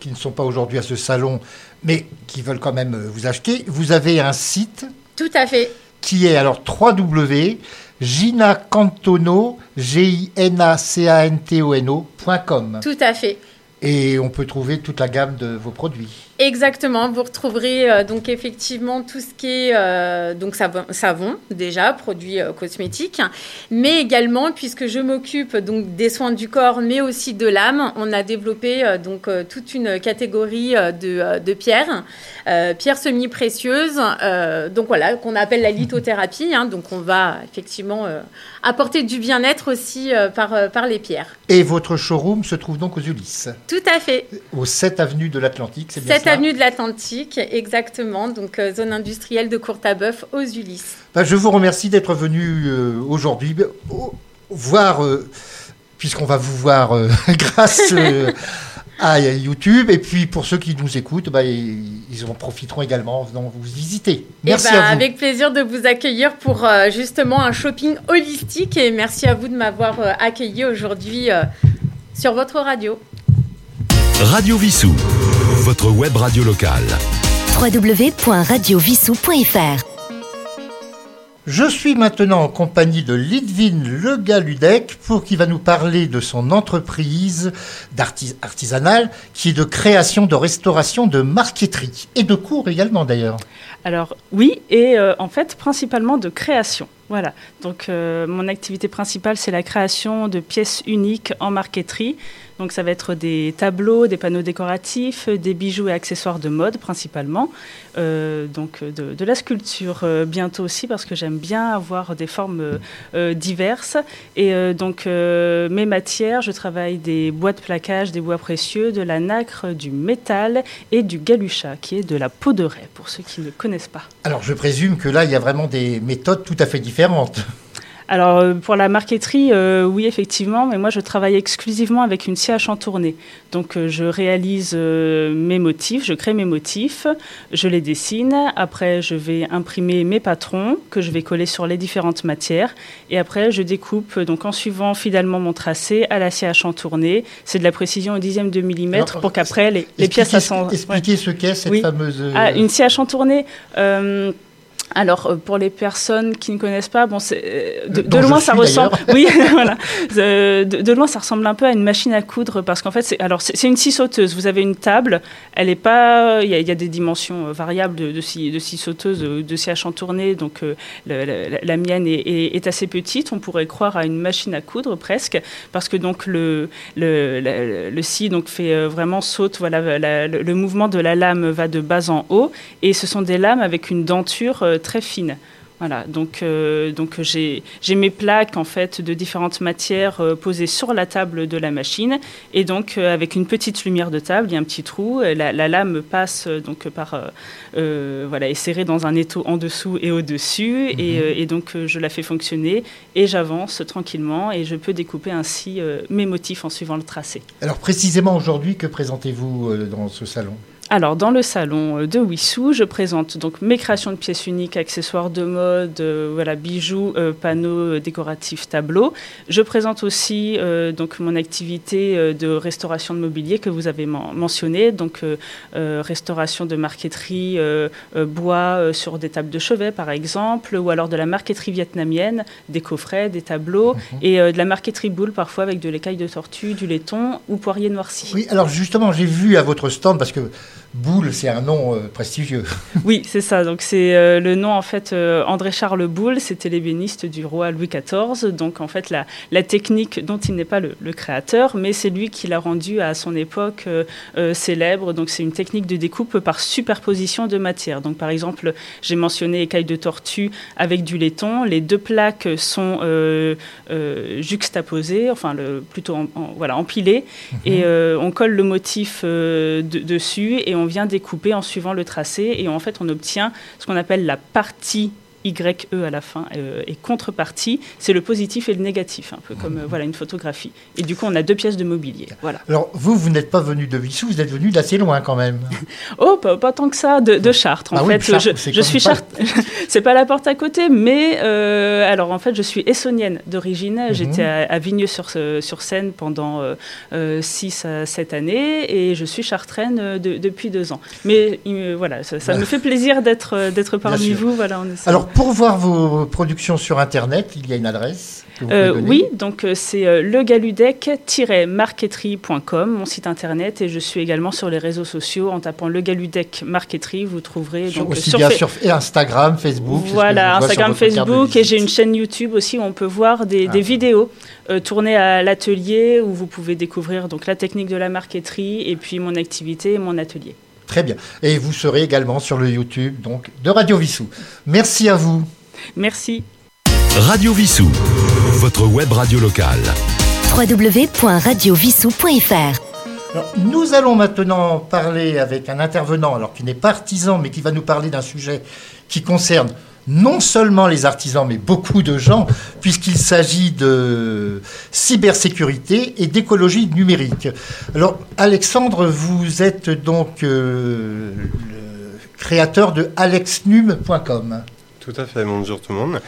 qui ne sont pas aujourd'hui à ce salon, mais qui veulent quand même vous acheter, vous avez un site. Tout à fait. Qui est alors www. Gina Cantono, G-I-N-A-C-A-N-T-O-N-O.com. Tout à fait. Et on peut trouver toute la gamme de vos produits. Exactement, vous retrouverez euh, donc effectivement tout ce qui est euh, donc savon, savon, déjà produits euh, cosmétiques, mais également puisque je m'occupe donc des soins du corps, mais aussi de l'âme, on a développé donc toute une catégorie de, de pierres, pierres semi précieuses, donc voilà qu'on appelle la lithothérapie. Hein, donc on va effectivement apporter du bien-être aussi par par les pierres. Et votre showroom se trouve donc aux Ulysses. Tout à fait. Au 7 avenue de l'Atlantique, c'est bien avenue de l'Atlantique, exactement, donc euh, zone industrielle de Courtabœuf aux Ulysses. Ben, je vous remercie d'être venu euh, aujourd'hui voir, euh, puisqu'on va vous voir grâce à YouTube, et puis pour ceux qui nous écoutent, ben, ils en profiteront également en venant vous visiter. Eh merci ben, à vous. Avec plaisir de vous accueillir pour justement un shopping holistique, et merci à vous de m'avoir accueilli aujourd'hui sur votre radio. Radio Vissou votre web radio locale. www.radiovissou.fr je suis maintenant en compagnie de Lidvin Legaludec pour qui va nous parler de son entreprise artisanale qui est de création, de restauration, de marqueterie et de cours également d'ailleurs. Alors oui, et euh, en fait principalement de création. Voilà, donc euh, mon activité principale c'est la création de pièces uniques en marqueterie Donc ça va être des tableaux, des panneaux décoratifs, des bijoux et accessoires de mode principalement. Euh, donc de, la sculpture euh, bientôt aussi parce que j'aime bien avoir des formes euh, diverses. Et donc mes matières, je travaille des bois de plaquage, des bois précieux, de la nacre, du métal et du galucha qui est de la peau de raie pour ceux qui ne connaissent pas. Alors je présume que là il y a vraiment des méthodes tout à fait différentes. Alors euh, pour la marqueterie, euh, oui effectivement, mais moi je travaille exclusivement avec une scie à chantourner. Donc euh, je réalise mes motifs, je crée mes motifs, je les dessine, après je vais imprimer mes patrons que je vais coller sur les différentes matières et après je découpe donc en suivant fidèlement mon tracé à la scie à chantourner. C'est de la précision au dixième de millimètre pour qu'après les, les pièces... Expliquez ce qu'est cette fameuse... Ah, une scie à chantourner alors euh, pour les personnes qui ne connaissent pas, bon, c'est euh, de, loin ça ressemble. Oui, voilà. De, loin ça ressemble un peu à une machine à coudre parce qu'en fait, c'est alors c'est une scie sauteuse. Vous avez une table, elle est pas, il y, a des dimensions euh, variables de, de scie, de scie sauteuse, de scie à chantourner. Donc la, mienne est, assez petite. On pourrait croire à une machine à coudre presque parce que donc le le, le, scie donc fait vraiment saute. Voilà, le mouvement de la lame va de bas en haut et ce sont des lames avec une denture très fine. Voilà, donc, euh, donc j'ai, mes plaques en fait de différentes matières euh, posées sur la table de la machine et donc euh, avec une petite lumière de table, il y a un petit trou, la, lame passe donc par voilà est serrée dans un étau en dessous et au dessus et, mhm. et, donc je la fais fonctionner et j'avance tranquillement et je peux découper ainsi mes motifs en suivant le tracé. Alors précisément aujourd'hui, que présentez-vous dans ce salon? Alors, dans le salon euh, de Wissou, je présente donc mes créations de pièces uniques, accessoires de mode, euh, voilà, bijoux, euh, panneaux décoratifs, tableaux. Je présente aussi donc mon activité de restauration de mobilier que vous avez mentionné, donc restauration de marqueterie bois sur des tables de chevet, par exemple, ou alors de la marqueterie vietnamienne, des coffrets, des tableaux, mhm. et de la marqueterie boule parfois avec de l'écaille de tortue, du laiton ou poirier noirci. Oui, alors justement, j'ai vu à votre stand parce que Boulle, c'est un nom euh, prestigieux. Oui, c'est ça. Donc c'est euh, le nom en fait euh, André Charles Boulle, c'était l'ébéniste du roi Louis XIV. Donc en fait la, la technique dont il n'est pas le, créateur, mais c'est lui qui l'a rendu à son époque célèbre. Donc c'est une technique de découpe par superposition de matières. Donc par exemple, j'ai mentionné écailles de tortue avec du laiton. Les deux plaques sont juxtaposées, enfin le, plutôt voilà empilées, mhm. et on colle le motif dessus et on on vient découper en suivant le tracé et en fait on obtient ce qu'on appelle la partie YE à la fin euh, et contrepartie, c'est le positif et le négatif, un peu comme euh, voilà une photographie. Et du coup, on a deux pièces de mobilier. Voilà. Alors vous, vous n'êtes pas venu de Vissou, vous êtes venu d'assez loin quand même. oh, pas, tant que ça, de, Chartres. En ah fait, je, suis Chartres. c'est pas la porte à côté, mais euh, alors en fait, je suis essonienne d'origine. Mhm. J'étais à, Vigneux sur sur Seine pendant 6 à 7 années et je suis chartraine depuis deux ans. Mais voilà, ça, me fait plaisir d'être d'être parmi vous. Voilà, on Alors pour voir vos productions sur Internet, il y a une adresse euh, Oui, donc euh, c'est euh, legaludec-marqueterie.com, mon site Internet, et je suis également sur les réseaux sociaux en tapant Le Galudec Marqueterie, vous trouverez... donc, aussi sur bien sur Instagram, Facebook. Voilà, Instagram, Facebook, et j'ai une chaîne YouTube aussi où on peut voir des, ah. vidéos tournées à l'atelier, où vous pouvez découvrir donc, la technique de la marqueterie, et puis mon activité et mon atelier. Très bien. Et vous serez également sur le YouTube donc, de Radio Vissou. Merci à vous. Merci. Radio Vissou, votre web radio locale. www.radiovissou.fr nous allons maintenant parler avec un intervenant, alors qui n'est pas artisan, mais qui va nous parler d'un sujet qui concerne non seulement les artisans, mais beaucoup de gens, puisqu'il s'agit de cybersécurité et d'écologie numérique. Alors, Alexandre, vous êtes donc euh, le créateur de alexnum.com. Tout à fait, bonjour tout le monde.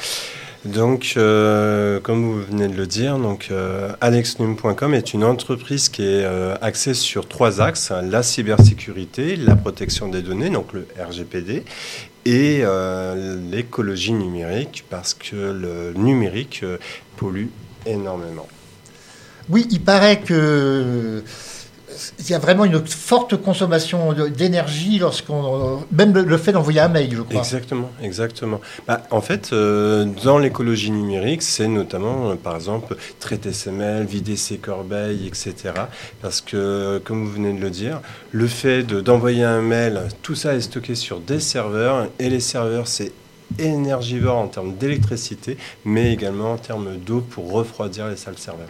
Donc, euh, comme vous venez de le dire, donc euh, alexnum.com est une entreprise qui est axée sur trois axes la cybersécurité, la protection des données, donc le RGPD, et euh, l'écologie numérique parce que le numérique euh, pollue énormément. Oui, il paraît que il y a vraiment une forte consommation d'énergie lorsqu'on. Même le- fait d'envoyer un mail, je crois. Exactement, exactement. Bah, en fait, euh, dans l'écologie numérique, c'est notamment, euh, par exemple, traiter ses mails, vider ses corbeilles, etc. Parce que, comme vous venez de le dire, le fait de- d'envoyer un mail, tout ça est stocké sur des serveurs, et les serveurs, c'est énergivore en termes d'électricité, mais également en termes d'eau pour refroidir les salles serveurs.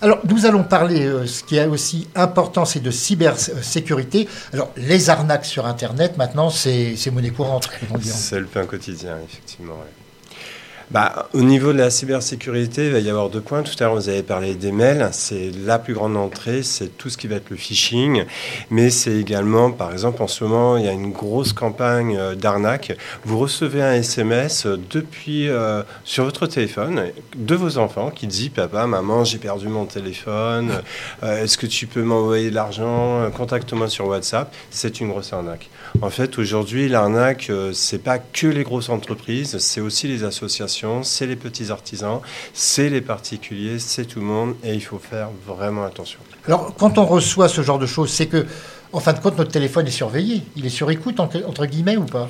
Alors, nous allons parler, euh, ce qui est aussi important, c'est de cybersécurité. Alors, les arnaques sur Internet, maintenant, c'est monnaie courante. C'est le pain quotidien, effectivement. ouais. Bah, au niveau de la cybersécurité, il va y avoir deux points. Tout à l'heure, vous avez parlé des mails. C'est la plus grande entrée, c'est tout ce qui va être le phishing. Mais c'est également, par exemple, en ce moment, il y a une grosse campagne euh, d'arnaque. Vous recevez un SMS depuis euh, sur votre téléphone de vos enfants qui dit Papa, maman, j'ai perdu mon téléphone. Euh, Est-ce que tu peux m'envoyer de l'argent? Euh, Contacte-moi sur WhatsApp. C'est une grosse arnaque. En fait, aujourd'hui, l'arnaque, euh, c'est pas que les grosses entreprises, c'est aussi les associations, c'est les petits artisans, c'est les particuliers, c'est tout le monde, et il faut faire vraiment attention. Alors, quand on reçoit ce genre de choses, c'est que, en fin de compte, notre téléphone est surveillé. Il est sur écoute, entre, guillemets, ou pas?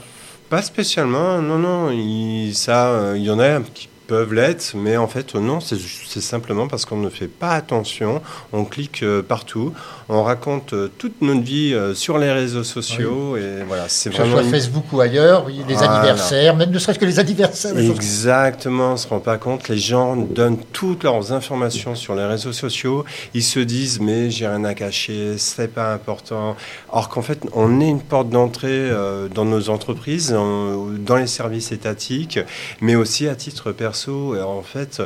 Pas spécialement, non, non. Il, ça, euh, il y en a qui peuvent l'être, mais en fait, non, c'est simplement parce qu'on ne fait pas attention. On clique euh, partout, on raconte euh, toute notre vie euh, sur les réseaux sociaux, et voilà, c'est vraiment. Facebook ou ailleurs, oui, les Voilà. anniversaires, même ne serait-ce que les anniversaires. Exactement, on ne se rend pas compte. Les gens donnent toutes leurs informations sur les réseaux sociaux. Ils se disent, mais j'ai rien à cacher, c'est pas important. Or qu'en fait, on est une porte d'entrée dans nos entreprises, en- dans les services étatiques, mais aussi à titre Et en fait,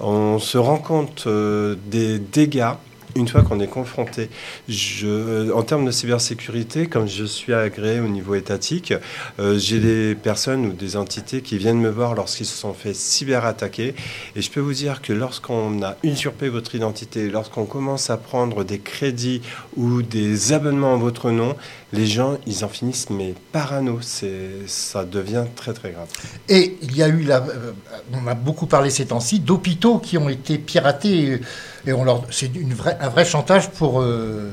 on se rend compte euh, des dégâts une fois qu'on est confronté. Je, en termes de cybersécurité, comme je suis agréé au niveau étatique, euh, j'ai des personnes ou des entités qui viennent me voir lorsqu'ils se sont fait cyberattaquer. Et je peux vous dire que lorsqu'on a usurpé votre identité, lorsqu'on commence à prendre des crédits ou des abonnements en votre nom, les gens, ils en finissent mais parano. Ça devient très très grave. Et il y a eu, euh, on a beaucoup parlé ces temps-ci, d'hôpitaux qui ont été piratés. Et, on leur, c'est une vraie, un vrai chantage pour euh,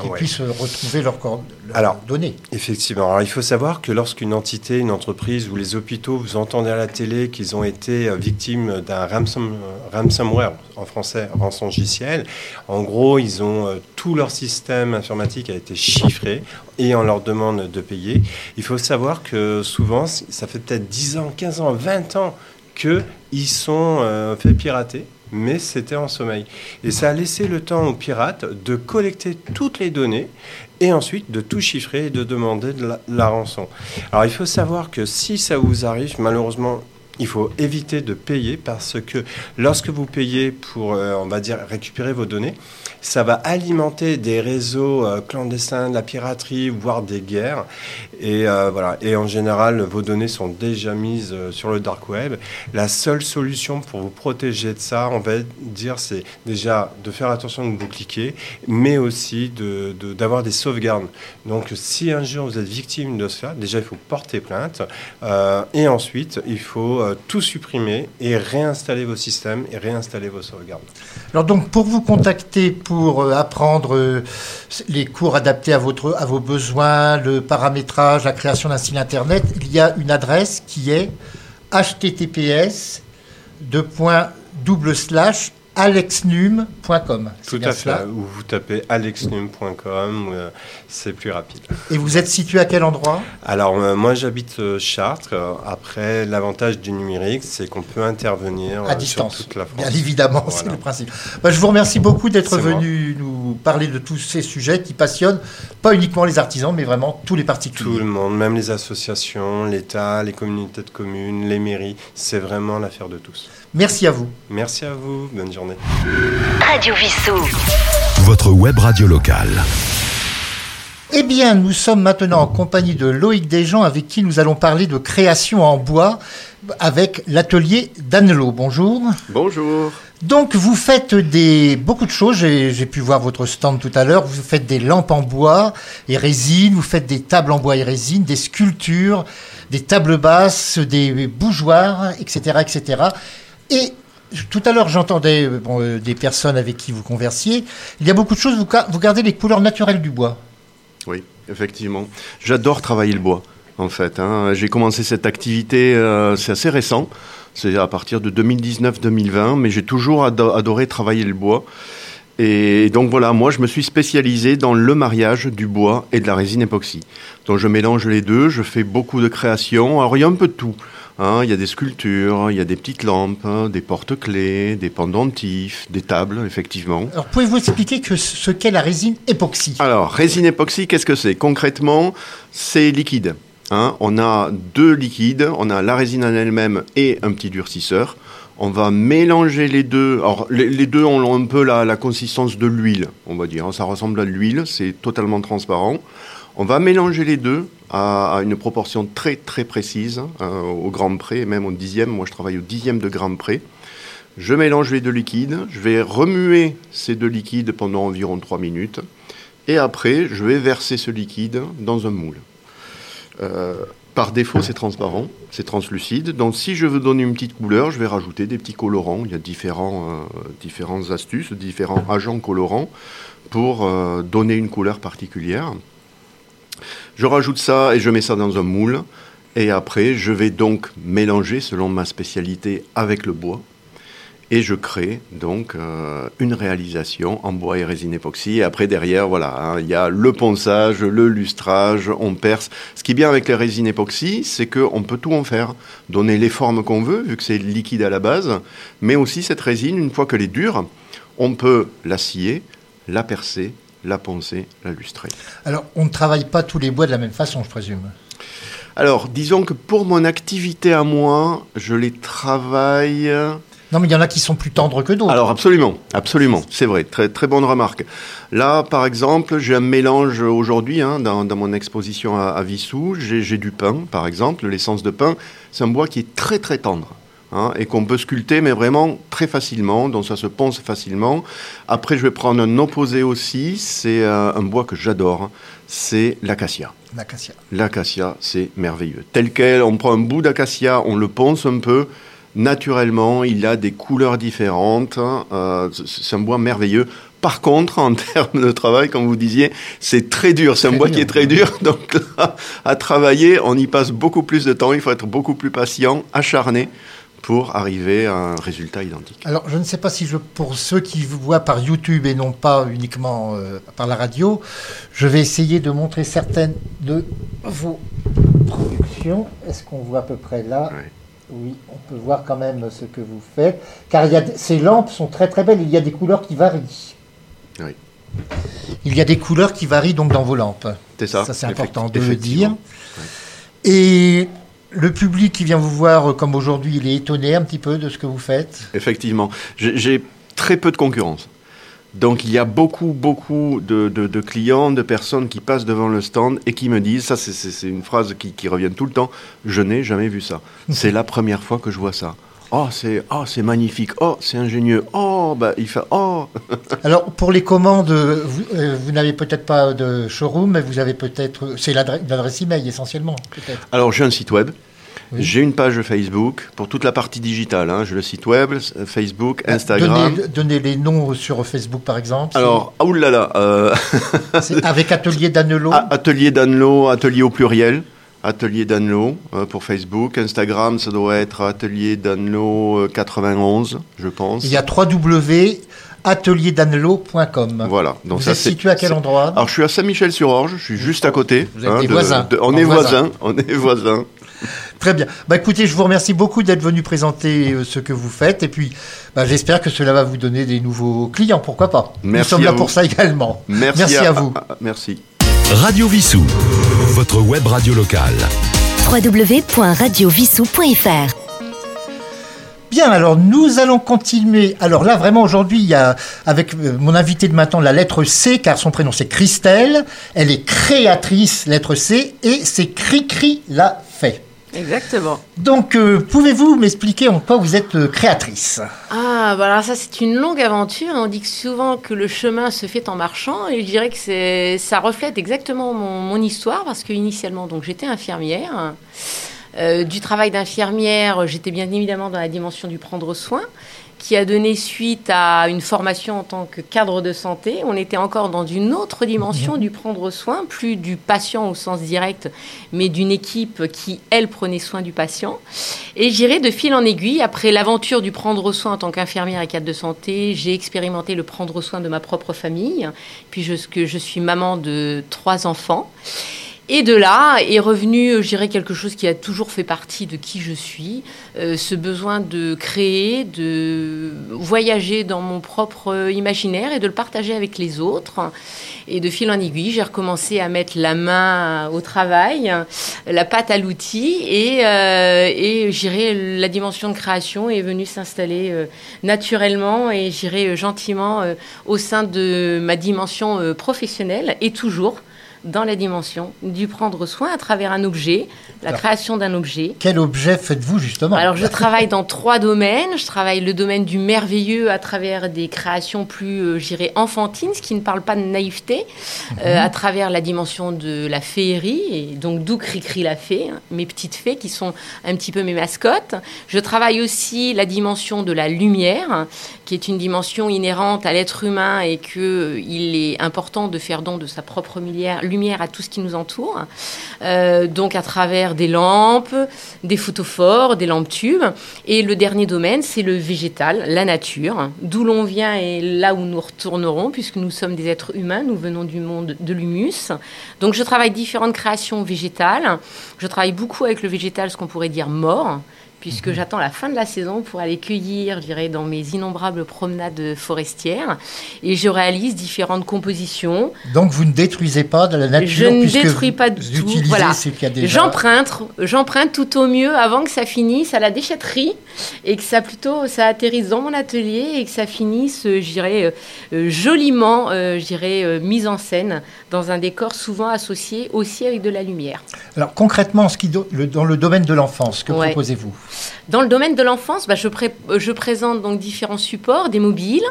qu'ils Ah ouais. puissent retrouver leurs leurs Alors, données. Effectivement. Alors, il faut savoir que lorsqu'une entité, une entreprise ou les hôpitaux, vous entendez à la télé qu'ils ont été euh, victimes d'un ransom, ransomware, en français, rançongiciel, en gros, ils ont euh, tout leur système informatique a été chiffré et on leur demande de payer. Il faut savoir que souvent, ça fait peut-être 10 ans, 15 ans, 20 ans qu'ils sont euh, fait pirater mais c'était en sommeil. Et ça a laissé le temps aux pirates de collecter toutes les données et ensuite de tout chiffrer et de demander de la, la rançon. Alors il faut savoir que si ça vous arrive, malheureusement, il faut éviter de payer parce que lorsque vous payez pour, euh, on va dire, récupérer vos données, ça va alimenter des réseaux euh, clandestins, de la piraterie, voire des guerres. Et euh, voilà. Et en général, vos données sont déjà mises sur le dark web. La seule solution pour vous protéger de ça, on va dire, c'est déjà de faire attention de vous cliquer, mais aussi d'avoir des sauvegardes. Donc, si un jour vous êtes victime de cela, déjà il faut porter plainte, et ensuite il faut euh, tout supprimer et réinstaller vos systèmes et réinstaller vos sauvegardes. Alors donc, pour vous contacter pour euh, apprendre euh, les cours adaptés à, votre, à vos besoins, le paramétrage, la création d'un site internet, il y a une adresse qui est https double slash alexnum.com. Tout à fait. Ou vous tapez alexnum.com, euh, c'est plus rapide. Et vous êtes situé à quel endroit? Alors, euh, moi, j'habite euh, Chartres. Après, l'avantage du numérique, c'est qu'on peut intervenir à distance. sur toute la France. Bien évidemment, c'est le principe. Bah, je vous remercie beaucoup d'être moi. venu nous parler de tous ces sujets qui passionnent pas uniquement les artisans, mais vraiment tous les particuliers. Tout le monde, même les associations, l'État, les communautés de communes, les mairies, c'est vraiment l'affaire de tous. Merci à vous. Merci à vous, bonne journée. Radio Vissou. Votre web radio locale. Eh bien, nous sommes maintenant en compagnie de Loïc Desjans avec qui nous allons parler de création en bois avec l'atelier d'Annelot. Bonjour. Bonjour. Donc, vous faites des, beaucoup de choses. J'ai j'ai pu voir votre stand tout à l'heure. Vous faites des lampes en bois et résine. Vous faites des tables en bois et résine, des sculptures, des tables basses, des bougeoirs, etc., etc. Et tout à l'heure, j'entendais euh, euh, des personnes avec qui vous conversiez. Il y a beaucoup de choses, vous, vous gardez les couleurs naturelles du bois. Oui, effectivement. J'adore travailler le bois, en fait. hein. J'ai commencé cette activité, euh, c'est assez récent, c'est à partir de 2019-2020, mais j'ai toujours ado- adoré travailler le bois. Et donc voilà, moi je me suis spécialisé dans le mariage du bois et de la résine époxy. Donc je mélange les deux, je fais beaucoup de créations. Alors il y a un peu de tout. Hein. Il y a des sculptures, il y a des petites lampes, hein, des porte-clés, des pendentifs, des tables, effectivement. Alors, pouvez-vous expliquer que ce qu'est la résine époxy? Alors, résine époxy, qu'est-ce que c'est? Concrètement, c'est liquide. hein. on a deux liquides, on a la résine en elle-même et un petit durcisseur. On va mélanger les deux. Alors, les, les deux ont un peu la, la consistance de l'huile, on va dire. Ça ressemble à de l'huile, c'est totalement transparent. On va mélanger les deux à, une proportion très très précise, hein, au gramme près, même au dixième. Moi, je travaille au dixième de gramme près. Je mélange les deux liquides, je vais remuer ces deux liquides pendant environ 3 minutes, et après, je vais verser ce liquide dans un moule. Euh, par défaut, c'est transparent, c'est translucide. Donc, si je veux donner une petite couleur, je vais rajouter des petits colorants. Il y a différents, euh, différentes astuces, différents agents colorants pour euh, donner une couleur particulière. Je rajoute ça et je mets ça dans un moule. Et après, je vais donc mélanger, selon ma spécialité, avec le bois. Et je crée donc euh, une réalisation en bois et résine époxy. Et après, derrière, voilà, hein, il y a le ponçage, le lustrage, on perce. Ce qui est bien avec les résines époxy, c'est qu'on peut tout en faire. Donner les formes qu'on veut, vu que c'est liquide à la base. Mais aussi, cette résine, une fois qu'elle est dure, on peut la scier, la percer, la poncer, la lustrer. Alors, on ne travaille pas tous les bois de la même façon, je présume. Alors, disons que pour mon activité à moi, je les travaille. Non, mais il y en a qui sont plus tendres que d'autres. Alors absolument, absolument, c'est vrai, très très bonne remarque. Là, par exemple, j'ai un mélange aujourd'hui hein, dans, dans mon exposition à, à Vissou. J'ai du pin, par exemple, l'essence de pin. C'est un bois qui est très très tendre. Hein, et qu'on peut sculpter, mais vraiment très facilement, donc ça se ponce facilement. Après, je vais prendre un opposé aussi, c'est euh, un bois que j'adore, hein. c'est l'acacia. L'acacia. L'acacia, c'est merveilleux. Tel quel, on prend un bout d'acacia, on le ponce un peu. Naturellement, il a des couleurs différentes. hein, euh, c'est un bois merveilleux. Par contre, en termes de travail, comme vous disiez, c'est très dur. C'est un bois dur, qui est très dur. Donc là, à travailler, on y passe beaucoup plus de temps. Il faut être beaucoup plus patient, acharné pour arriver à un résultat identique. Alors, je ne sais pas si je, pour ceux qui vous voient par YouTube et non pas uniquement euh, par la radio, je vais essayer de montrer certaines de vos productions. Est-ce qu'on voit à peu près là? Oui, on peut voir quand même ce que vous faites. Car il y a, ces lampes sont très très belles. Il y a des couleurs qui varient. Oui. Il y a des couleurs qui varient donc dans vos lampes. C'est ça. Ça, c'est important de le dire. Et le public qui vient vous voir, euh, comme aujourd'hui, il est étonné un petit peu de ce que vous faites. Effectivement. J'ai très peu de concurrence. Donc il y a beaucoup, beaucoup de, clients, de personnes qui passent devant le stand et qui me disent, ça c'est- une phrase qui revient tout le temps, je n'ai jamais vu ça. C'est la première fois que je vois ça. Oh, c'est oh, c'est magnifique. Oh, c'est ingénieux. Oh, bah, il fait oh. Alors, pour les commandes, euh, vous, euh, vous n'avez peut-être pas de showroom, mais vous avez peut-être. C'est l'adresse email essentiellement. Alors j'ai un site web. Oui. J'ai une page Facebook pour toute la partie digitale. Hein. J'ai le site web, euh, Facebook, Instagram. Donnez, donnez les noms sur Facebook, par exemple. Alors, oulala, euh, avec Atelier d'Annelot. A- Atelier d'Annelot, atelier au pluriel. Atelier d'Annelot euh, pour Facebook. Instagram, ça doit être Atelier euh, 91, je pense. Il y a www.atelierdanelot.com. Voilà. Donc vous ça, êtes situé à quel endroit? Alors, je suis à Saint-Michel-sur-Orge. Je suis juste à côté. Vous êtes des voisins. on est voisins. voisins. On est voisins. Très bien. Bah, écoutez, je vous remercie beaucoup d'être venu présenter euh, ce que vous faites. Et puis, bah, j'espère que cela va vous donner des nouveaux clients. Pourquoi pas? Merci Nous sommes à là vous. pour ça également. Merci, à, vous. Merci. Radio Vissou, votre web radio locale. www.radiovissou.fr Bien, alors nous allons continuer. Alors là, vraiment, aujourd'hui, il y a, avec euh, mon invité de maintenant, la lettre C, car son prénom c'est Christelle. Elle est créatrice, lettre C, et c'est Cricri l'a. Exactement. Donc, euh, pouvez-vous m'expliquer en quoi vous êtes euh, créatrice? Ah, bah alors ça, c'est une longue aventure. On dit que souvent que le chemin se fait en marchant, et je dirais que c'est, ça reflète exactement mon, mon histoire, parce que initialement, donc j'étais infirmière. Euh, du travail d'infirmière, j'étais bien évidemment dans la dimension du prendre soin, qui a donné suite à une formation en tant que cadre de santé. On était encore dans une autre dimension du prendre soin, plus du patient au sens direct, mais d'une équipe qui, elle, prenait soin du patient. Et j'irai de fil en aiguille, après l'aventure du prendre soin en tant qu'infirmière et cadre de santé, j'ai expérimenté le prendre soin de ma propre famille, puis je, je suis maman de trois enfants. Et de là est revenu, je dirais, quelque chose qui a toujours fait partie de qui je suis, euh, ce besoin de créer, de voyager dans mon propre imaginaire et de le partager avec les autres. Et de fil en aiguille, j'ai recommencé à mettre la main au travail, la patte à l'outil, et, euh, et j'irai la dimension de création est venue s'installer euh, naturellement et j'irai gentiment euh, au sein de ma dimension euh, professionnelle et toujours dans la dimension du prendre soin à travers un objet, la Alors, création d'un objet. Quel objet faites-vous justement Alors, je travaille dans trois domaines. Je travaille le domaine du merveilleux à travers des créations plus, euh, je dirais, enfantines, ce qui ne parle pas de naïveté, euh, à travers la dimension de la féerie, et donc d'où Cricri la fée, hein, mes petites fées qui sont un petit peu mes mascottes. Je travaille aussi la dimension de la lumière, qui est une dimension inhérente à l'être humain et qu'il il est important de faire don de sa propre lumière, lumière à tout ce qui nous entoure. Euh, donc, à travers des lampes, des photophores, des lampes tubes. Et le dernier domaine, c'est le végétal, la nature, d'où l'on vient et là où nous retournerons, puisque nous sommes des êtres humains, nous venons du monde de l'humus. Donc je travaille différentes créations végétales. Je travaille beaucoup avec le végétal, ce qu'on pourrait dire mort puisque j'attends la fin de la saison pour aller cueillir, je dirais, dans mes innombrables promenades forestières. Et je réalise différentes compositions. Donc vous ne détruisez pas de la nature Je ne détruis pas du tout. Voilà. J'emprunte, j'emprunte tout au mieux avant que ça finisse à la déchetterie et que ça plutôt ça atterrisse dans mon atelier et que ça finisse, euh, je dirais, euh, euh, joliment, euh, je dirais, euh, mise en scène dans un décor souvent associé aussi avec de la lumière. Alors concrètement, ce qui dans le domaine de l'enfance, que Ouais. proposez-vous? Dans le domaine de l'enfance, bah, euh, je présente donc différents supports, des mobiles,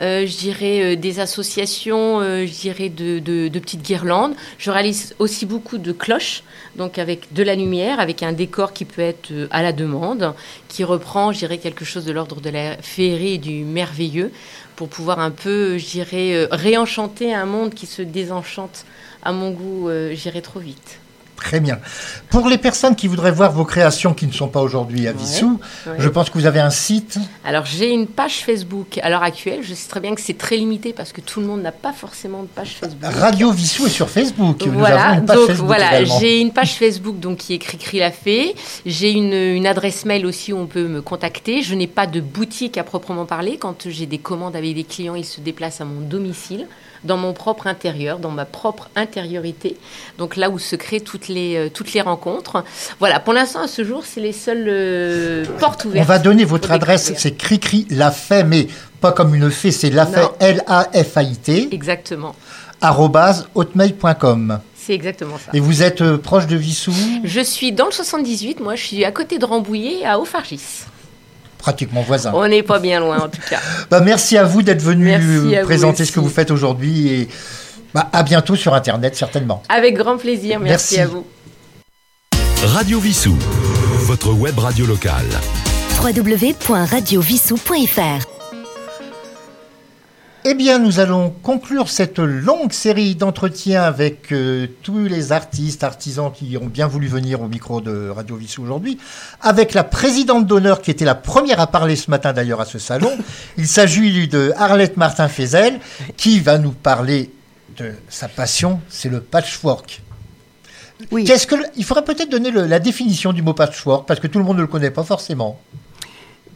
euh, je dirais euh, des associations, je dirais de, petites guirlandes. Je réalise aussi beaucoup de cloches, donc avec de la lumière, avec un décor qui peut être à la demande, qui reprend, je quelque chose de l'ordre de la féerie et du merveilleux, pour pouvoir un peu, je dirais, réenchanter un monde qui se désenchante à mon goût, dirais, trop vite. Très bien. Pour les personnes qui voudraient voir vos créations qui ne sont pas aujourd'hui à Vissou, ouais. je pense que vous avez un site. Alors j'ai une page Facebook à l'heure actuelle. Je sais très bien que c'est très limité parce que tout le monde n'a pas forcément de page Facebook. Radio Vissou est sur Facebook. Nous Voilà, avons une page donc Facebook voilà, j'ai une page Facebook donc qui est Cricri la fée. J'ai une, une adresse mail aussi où on peut me contacter. Je n'ai pas de boutique à proprement parler. Quand j'ai des commandes avec des clients, ils se déplacent à mon domicile, dans mon propre intérieur, dans ma propre intériorité. Donc là où se créent toutes les euh, toutes les rencontres. Voilà, pour l'instant à ce jour, c'est les seules euh, portes On ouvertes. va donner votre adresse, c'est Cricri la fait, mais pas comme une fée, c'est la Non. L-A-F-A-I-T, Exactement. hotmail.com. C'est exactement ça. Et vous êtes euh, proche de Vissou, Je suis dans le 78, moi je suis à côté de Rambouillet, à Haut-Fargis. Pratiquement voisin. On n'est pas bien loin en tout cas. Bah, merci à vous d'être venu vous présenter ce que vous faites aujourd'hui et bah, à bientôt sur Internet certainement. Avec grand plaisir, merci, Merci. à vous. Radio Vissou, votre web radio locale. www.radiovissou.fr Eh bien, nous allons conclure cette longue série d'entretiens avec euh, tous les artistes, artisans qui ont bien voulu venir au micro de Radio Vissou aujourd'hui, avec la présidente d'honneur qui était la première à parler ce matin d'ailleurs à ce salon. Il s'agit de Arlette Martin-Fézel qui va nous parler de sa passion, c'est le patchwork. Qu'est-ce que le- il faudrait peut-être donner le- la définition du mot patchwork parce que tout le monde ne le connaît pas forcément.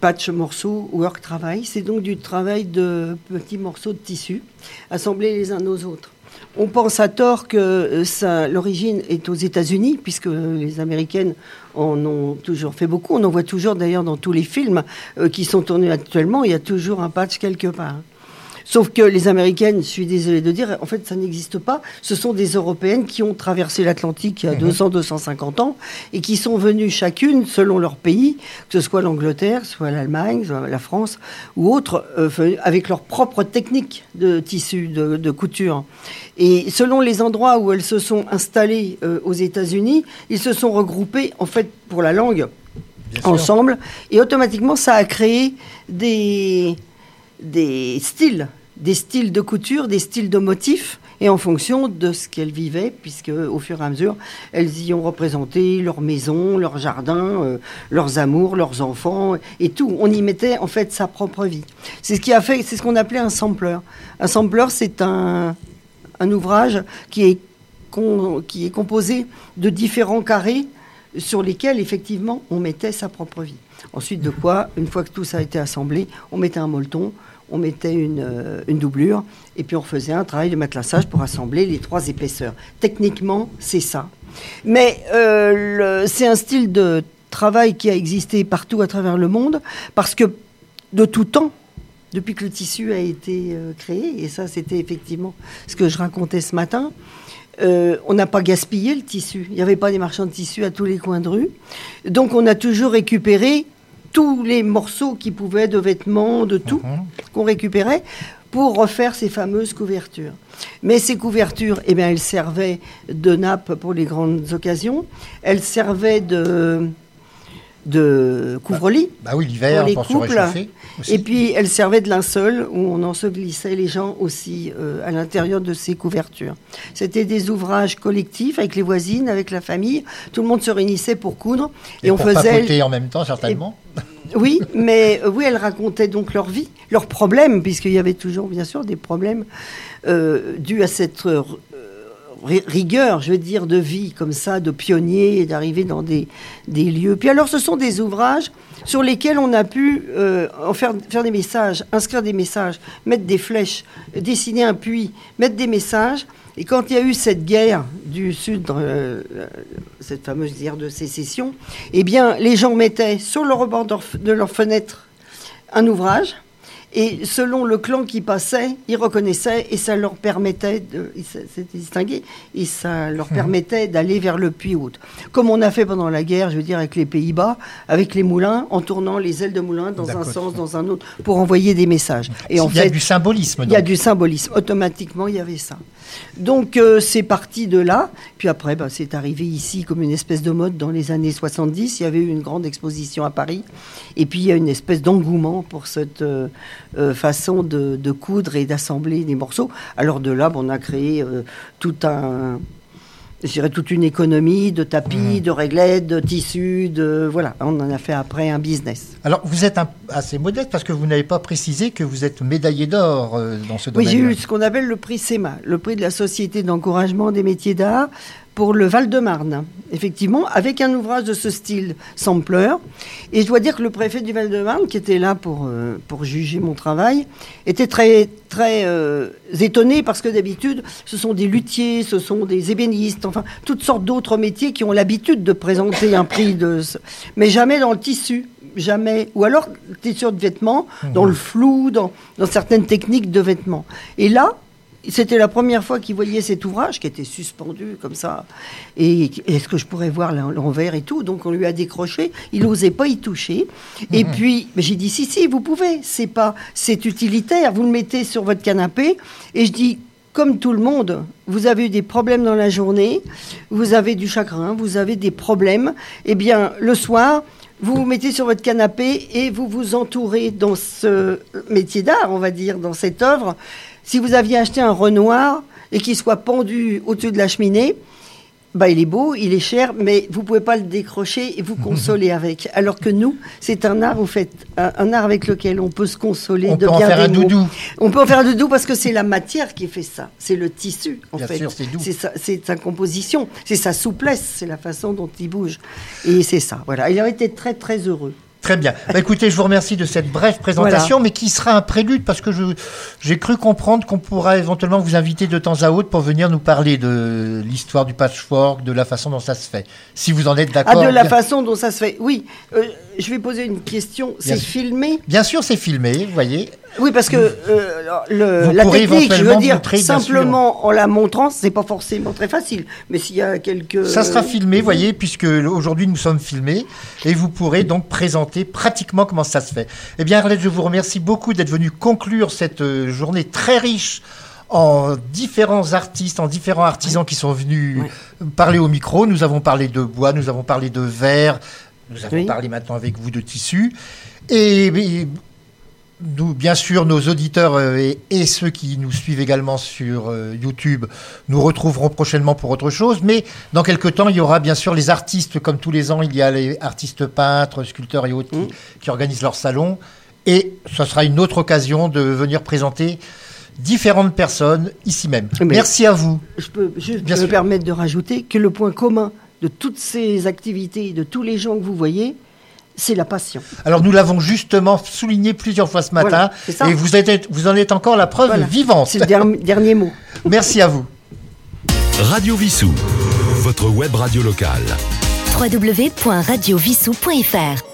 Patch morceau, work travail, c'est donc du travail de petits morceaux de tissu assemblés les uns aux autres. On pense à tort que euh, l'origine est aux États-Unis, puisque les Américaines en ont toujours fait beaucoup. On en voit toujours d'ailleurs dans tous les films euh, qui sont tournés actuellement, il y a toujours un patch quelque part. Sauf que les Américaines, je suis désolée de dire, en fait, ça n'existe pas. Ce sont des Européennes qui ont traversé l'Atlantique il y a Mhm. 200, 250 ans et qui sont venues chacune, selon leur pays, que ce soit l'Angleterre, soit l'Allemagne, soit la France ou autres, euh, avec leur propre technique de tissu, de, de couture. Et selon les endroits où elles se sont installées euh, aux États-Unis, ils se sont regroupés, en fait, pour la langue ensemble. Et automatiquement, ça a créé des, des styles, des styles de couture, des styles de motifs. Et en fonction de ce qu'elles vivaient, puisque au fur et à mesure, elles y ont représenté leur maison, leur jardin, euh, leurs amours, leurs enfants et tout. On y mettait en fait sa propre vie. C'est ce qui a fait, c'est ce qu'on appelait un sampler. Un sampler, c'est un, un ouvrage qui est, qui est composé de différents carrés sur lesquels effectivement on mettait sa propre vie. Ensuite de quoi, une fois que tout ça a été assemblé, on mettait un molleton, on mettait une, euh, une doublure, et puis on faisait un travail de matelassage pour assembler les trois épaisseurs. Techniquement, c'est ça. Mais euh, c'est un style de travail qui a existé partout à travers le monde, parce que de tout temps, depuis que le tissu a été euh, créé, et ça c'était effectivement ce que je racontais ce matin, on n'a pas gaspillé le tissu. Il n'y avait pas des marchands de tissu à tous les coins de rue. Donc on a toujours récupéré tous les morceaux qui pouvaient de vêtements, de tout, qu'on récupérait pour refaire ces fameuses couvertures. Mais ces couvertures, eh bien, elles servaient de nappe pour les grandes occasions. Elles servaient de, de couvre-lit Bah oui, l'hiver, pour pour les couples. Et puis, elles servaient de linceul où on ensevelissait les gens aussi euh, à l'intérieur de ces couvertures. C'était des ouvrages collectifs avec les voisines, avec la famille. Tout le monde se réunissait pour coudre. Et, pour papoter en même temps, certainement. Oui, mais euh, oui, elles racontaient donc leur vie, leurs problèmes, puisqu'il y avait toujours, bien sûr, des problèmes euh, dus à cette rigueur, je veux dire, de vie comme ça, de pionnier, d'arriver dans des, des lieux. Puis alors, ce sont des ouvrages sur lesquels on a pu euh, en faire, faire des messages, inscrire des messages, mettre des flèches, dessiner un puits, mettre des messages. Et quand il y a eu cette guerre du Sud, euh, cette fameuse guerre de sécession, eh bien, les gens mettaient sur le rebord de leur fenêtre un ouvrage. Et selon le clan qui passait, ils reconnaissaient et ça leur permettait de ils s- s'étaient distingués et ça leur Mhm. permettait d'aller vers le puits haut. Comme on a fait pendant la guerre, je veux dire avec les Pays-Bas, avec les moulins, en tournant les ailes de moulin dans un sens, dans un autre, pour envoyer des messages. Et en Il y a fait, du symbolisme. il y a du symbolisme. Automatiquement, il y avait ça. Donc, euh, c'est parti de là. Puis après, bah, c'est arrivé ici comme une espèce de mode dans les années 70. Il y avait eu une grande exposition à Paris. Et puis, il y a une espèce d'engouement pour cette euh, euh, façon de, de coudre et d'assembler des morceaux. Alors, de là, on a créé euh, tout un. Je dirais toute une économie de tapis, de réglettes, de tissus, de voilà. On en a fait après un business. Alors, vous êtes un- assez modeste parce que vous n'avez pas précisé que vous êtes médaillé d'or euh, dans ce Oui, domaine. j'ai eu ce qu'on appelle le prix SEMA, le prix de la Société d'encouragement des métiers d'art pour le Val-de-Marne, effectivement, avec un ouvrage de ce style sampler. Et je dois dire que le préfet du Val-de-Marne, qui était là pour, euh, pour juger mon travail, était très, très euh, étonné parce que d'habitude, ce sont des luthiers, ce sont des ébénistes, enfin, toutes sortes d'autres métiers qui ont l'habitude de présenter un prix de... Mais jamais dans le tissu. Jamais. Ou alors, tissu de vêtements, dans le flou, dans, dans certaines techniques de vêtements. Et là, c'était la première fois qu'il voyait cet ouvrage qui était suspendu comme ça. Et est-ce que je pourrais voir l'en- l'envers et tout? Donc on lui a décroché. Il n'osait pas y toucher. Et puis mais j'ai dit si si vous pouvez. C'est pas c'est utilitaire. Vous le mettez sur votre canapé. Et je dis comme tout le monde, vous avez eu des problèmes dans la journée, vous avez du chagrin, vous avez des problèmes. Eh bien le soir. Vous vous mettez sur votre canapé et vous vous entourez dans ce métier d'art, on va dire, dans cette œuvre. Si vous aviez acheté un Renoir et qu'il soit pendu au-dessus de la cheminée, bah, il est beau, il est cher, mais vous pouvez pas le décrocher et vous consoler avec. Alors que nous, c'est un art, vous faites un, un art avec lequel on peut se consoler On de peut en faire des un mots. doudou. On peut en faire un doudou parce que c'est la matière qui fait ça. C'est le tissu, en Bien fait. sûr, c'est doux. sa, c'est sa composition, c'est sa souplesse, c'est la façon dont il bouge. Et c'est ça, voilà. Il a été très, très heureux. Très bien. Bah, écoutez, je vous remercie de cette brève présentation, mais qui sera un prélude parce que je j'ai cru comprendre qu'on pourra éventuellement vous inviter de temps à autre pour venir nous parler de l'histoire du patchwork, de la façon dont ça se fait. Si vous en êtes Ah, d'accord. de la bien- façon dont ça se fait. Oui, euh, je vais poser une question. C'est filmé Bien sûr, c'est filmé, vous voyez. Oui, parce que euh, le- Vous la technique, je veux éventuellement dire, montrer, simplement en la montrant, c'est pas forcément très facile. Mais s'il y a quelques. Ça sera filmé, vous voyez, puisque aujourd'hui nous sommes filmés, et vous pourrez donc présenter pratiquement comment ça se fait. Eh bien, Arlette, je vous remercie beaucoup d'être venue conclure cette euh, journée très riche en différents artistes, en différents artisans qui sont venus parler au micro. Nous avons parlé de bois, nous avons parlé de verre, Nous avons parlé maintenant avec vous de tissu. Et, et nous, bien sûr, nos auditeurs euh, et, et, ceux qui nous suivent également sur euh, YouTube nous retrouveront prochainement pour autre chose. Mais dans quelques temps, il y aura bien sûr les artistes, comme tous les ans, il y a les artistes peintres, sculpteurs et autres qui, qui organisent leur salon. Et ce sera une autre occasion de venir présenter différentes personnes ici même. Mais Merci à vous. Je peux juste me permettre de rajouter que le point commun de toutes ces activités, de tous les gens que vous voyez, c'est la passion. Alors nous l'avons justement souligné plusieurs fois ce matin, voilà, et vous, êtes, vous en êtes encore la preuve voilà. vivante. C'est le dernier, dernier mot. Merci à vous. Radio Vissou, votre web radio locale. www.radiovissou.fr